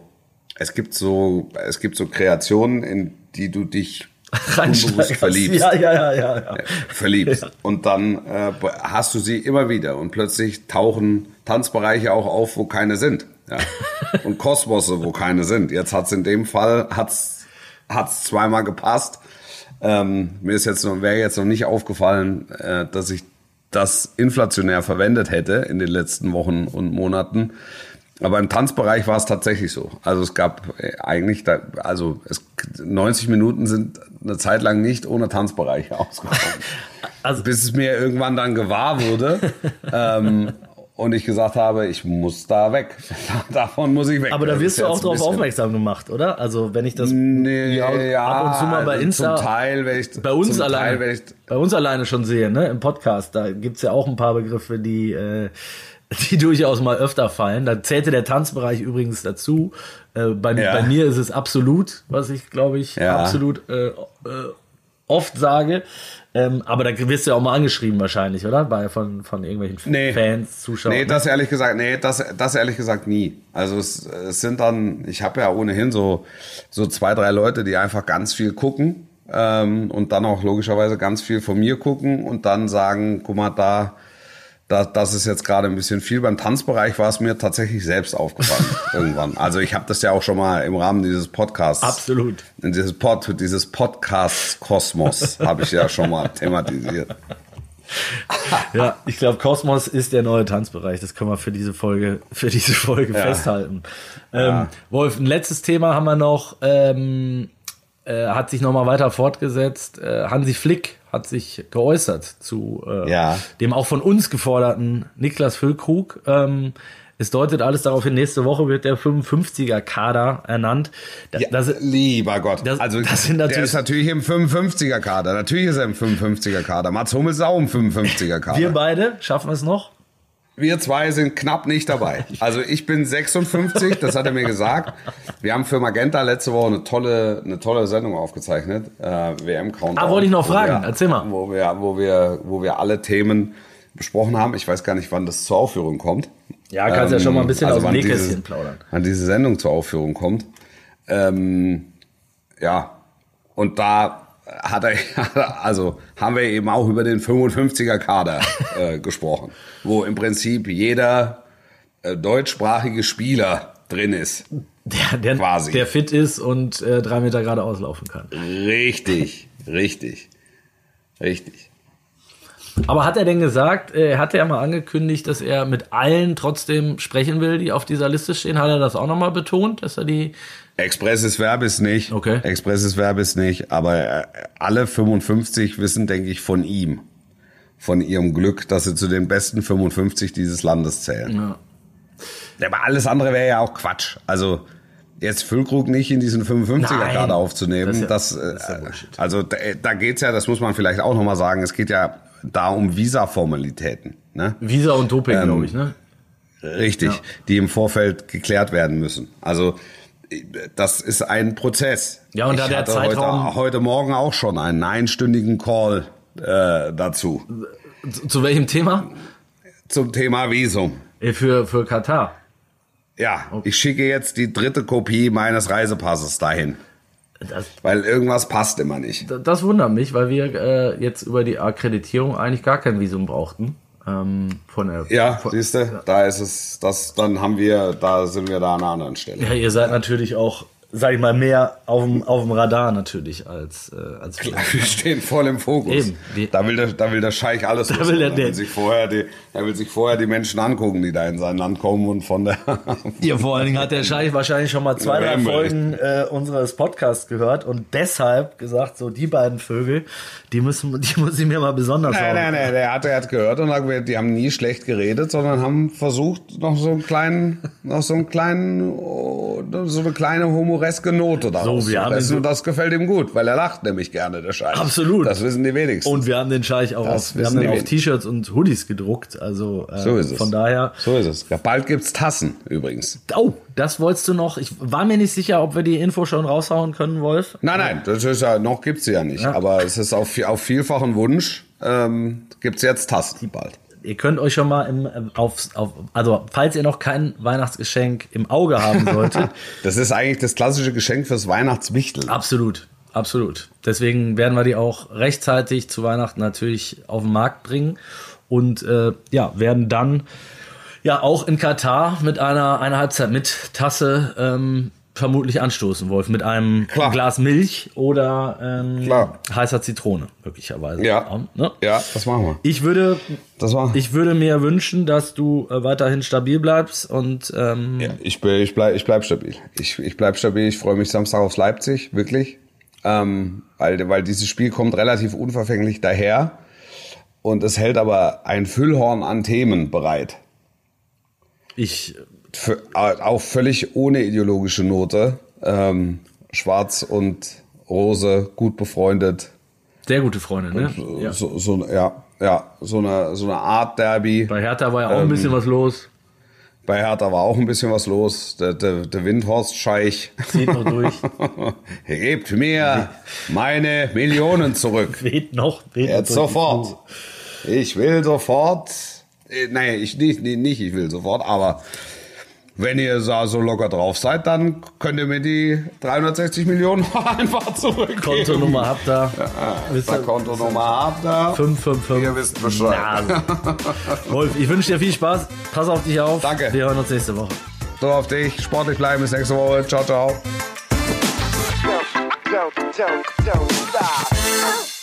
es gibt so es gibt so Kreationen, in die du dich unbewusst verliebst. Ja, ja, ja, ja. ja. verliebst. Und dann äh, hast du sie immer wieder und plötzlich tauchen Tanzbereiche auch auf, wo keine sind. Ja. Und Kosmosse, wo keine sind. Jetzt hat's in dem Fall hat's hat's zweimal gepasst. Ähm, mir ist jetzt noch wäre jetzt noch nicht aufgefallen, äh, dass ich das inflationär verwendet hätte in den letzten Wochen und Monaten. Aber im Tanzbereich war es tatsächlich so. Also es gab äh, eigentlich, da, also es, 90 Minuten sind eine Zeit lang nicht ohne Tanzbereiche ausgekommen. Also- Bis es mir irgendwann dann gewahr wurde. ähm, und ich gesagt habe, ich muss da weg. Davon muss ich weg. Aber da wirst du auch darauf aufmerksam gemacht, oder? Also wenn ich das Nee, ja, ja, ab und zu mal bei also Insta Zum Teil, wenn ich, bei uns zum alleine, Teil, wenn ich, bei uns alleine schon sehe, ne, im Podcast, da gibt's ja auch ein paar Begriffe, die, äh, die durchaus mal öfter fallen. Da zählte der Tanzbereich übrigens dazu. Äh, bei, Ja. bei mir ist es absolut, was ich glaube ich Ja. absolut äh, äh, oft sage. Ähm, aber da wirst du ja auch mal angeschrieben wahrscheinlich, oder? Bei, von, von irgendwelchen Nee. Fans, Zuschauern. Nee, das ehrlich gesagt, nee, das, das ehrlich gesagt nie. Also es, es sind dann, ich habe ja ohnehin so, so zwei, drei Leute, die einfach ganz viel gucken ähm, und dann auch logischerweise ganz viel von mir gucken und dann sagen, guck mal, da, da das ist jetzt gerade ein bisschen viel. Beim Tanzbereich war es mir tatsächlich selbst aufgefallen irgendwann. Also ich habe das ja auch schon mal im Rahmen dieses Podcasts Absolut. in dieses Pod, dieses Podcast-Kosmos habe ich ja schon mal thematisiert. Ja, ich glaube, Kosmos ist der neue Tanzbereich. Das können wir für diese Folge, für diese Folge Ja. festhalten. Ähm, Wolf, ein letztes Thema haben wir noch. Ähm, äh, hat sich nochmal weiter fortgesetzt. Äh, Hansi Flick hat sich geäußert zu äh, Ja. dem auch von uns geforderten Niklas Füllkrug. Ähm, es deutet alles darauf hin, nächste Woche wird der 55er-Kader ernannt. Da, Ja, das, lieber Gott. das- also das der ist natürlich im 55er Kader. Natürlich ist er im 55er Kader. Mats Hummels ist auch im 55er Kader. wir Wir, beide schaffen es noch. Zwei sind knapp nicht dabei. Also ich bin 56, das hat er mir gesagt. Wir haben für Magenta letzte Woche eine tolle, eine tolle Sendung aufgezeichnet. Äh, WM Countdown. Ah, wollte ich noch fragen. Wir, Erzähl mal. Wo wir, wo wir, wo wir alle Themen besprochen haben. Ich weiß gar nicht, wann das zur Aufführung kommt. Ja, kannst ja schon mal ein bisschen aus dem Nähkästchen dieses- plaudern. Wann diese Sendung zur Aufführung kommt. Ähm, ja, und da hat er, also haben wir eben auch über den 55er Kader äh, gesprochen, wo im Prinzip jeder äh, deutschsprachige Spieler drin ist. Der, der, Quasi. der fit ist und äh, drei Meter geradeaus laufen kann. Richtig, richtig, richtig. Aber hat er denn gesagt, äh, hat er mal angekündigt, dass er mit allen trotzdem sprechen will, die auf dieser Liste stehen? Hat er das auch nochmal betont, dass er die. Expresses Verbis nicht. Okay. Expresses Verbis nicht. Aber äh, alle 55 wissen, denke ich, von ihm. Von ihrem Glück, dass sie zu den besten 55 dieses Landes zählen. Ja. Aber alles andere wäre ja auch Quatsch. Also jetzt Füllkrug nicht in diesen 55er Nein. Kader aufzunehmen, Das das, ist ja- äh, das ist ja also da, da geht's ja, das muss man vielleicht auch nochmal sagen, es geht ja da um Visa-Formalitäten. Ne? Visa und Doping, Ähm, glaube ich, ne? Richtig, Ja. die im Vorfeld geklärt werden müssen. Also äh, das ist ein Prozess. Ja, und da ich der hatte Zeitraum- heute, heute Morgen auch schon einen einstündigen Call äh, dazu Zu, zu welchem Thema? zum Thema Visum. Äh, Für, für Katar. Ja, ich schicke jetzt die dritte Kopie meines Reisepasses dahin, Das, weil irgendwas passt immer nicht. das wundert mich, weil wir äh, jetzt über die Akkreditierung eigentlich gar kein Visum brauchten. Ähm, von der, Ja, von, siehst du, da ist es, das, dann haben wir, da sind wir da an einer anderen Stelle. ja, ihr seid natürlich auch, sag ich mal, mehr auf dem, auf dem Radar natürlich als, äh, als wir. Wir stehen voll im Fokus. Eben. Die- Da will der, da will der Scheich alles wissen. will der- da will sich vorher die, er will sich vorher die Menschen angucken, die da in sein Land kommen und von der. Ja, vor allen Dingen hat der Scheich wahrscheinlich schon mal zwei, drei Folgen äh, unseres Podcasts gehört und deshalb gesagt, so die beiden Vögel, die müssen, die muss ich mir mal besonders Nein, nein, nein, der hat, der hat gehört und hat gesagt, die haben nie schlecht geredet, sondern haben versucht, noch so einen kleinen, noch so einen kleinen, oh, so eine kleine humoreske Note daraus So, wir haben Und das gefällt ihm gut, weil er lacht nämlich gerne, der Scheich. Absolut. Das wissen die wenigsten. Und wir haben den Scheich auch Das auf, wir haben auf T-Shirts und Hoodies gedruckt. Also äh, so ist es. von daher. So ist es. Ja, bald gibt's Tassen, übrigens. Oh, das wolltest du noch. Ich war mir nicht sicher, ob wir die Info schon raushauen können, Wolf. Nein, nein, das ist ja, noch gibt's sie ja nicht. Ja. Aber es ist auf, auf vielfachen Wunsch, ähm, gibt's jetzt Tassen bald. Ihr könnt euch schon mal im, ähm, auf, auf, also falls ihr noch kein Weihnachtsgeschenk im Auge haben solltet, Das ist eigentlich das klassische Geschenk fürs Weihnachtswichtel. absolut, absolut. Deswegen werden wir die auch rechtzeitig zu Weihnachten natürlich auf den Markt bringen und äh, ja, werden dann ja auch in Katar mit einer, einer Halbzeit mit Tasse ähm, vermutlich anstoßen, Wolf, mit einem Klar. Glas Milch oder ähm, heißer Zitrone, möglicherweise. Ja. Ne? Ja, das machen wir. Ich würde, Das war. ich würde mir wünschen, dass du äh, weiterhin stabil bleibst und ähm, Ja, ich, ich, bleib, ich bleib stabil. Ich, ich bleib stabil. Ich freue mich Samstag aufs Leipzig, wirklich. Ähm, weil, weil dieses Spiel kommt relativ unverfänglich daher. Und es hält aber ein Füllhorn an Themen bereit. Ich. Für, auch völlig ohne ideologische Note. Ähm, Schwarz und Rose gut befreundet. Sehr gute Freunde, ne? So, ja. So, so, ja, ja, so eine, so eine Art Derby. Bei Hertha war ja auch ähm, ein bisschen was los. Bei Hertha war auch ein bisschen was los. Der, der, der Windhorst-Scheich. Zieht noch durch. Gebt mir meine Millionen zurück. Weht noch. Weht Jetzt sofort. Ich will sofort. Äh, naja, ich nicht, nicht, ich will sofort, aber wenn ihr so locker drauf seid, dann könnt ihr mir die 360 Millionen einfach zurückgeben. Kontonummer habt ihr. Ja, Kontonummer habt ihr. 555. Ihr wisst Bescheid. Wolf, ich wünsche dir viel Spaß. Pass auf dich auf. Danke. Wir hören uns nächste Woche. So auf dich. Sportlich bleiben bis nächste Woche. Ciao, ciao. Don't, don't, don't,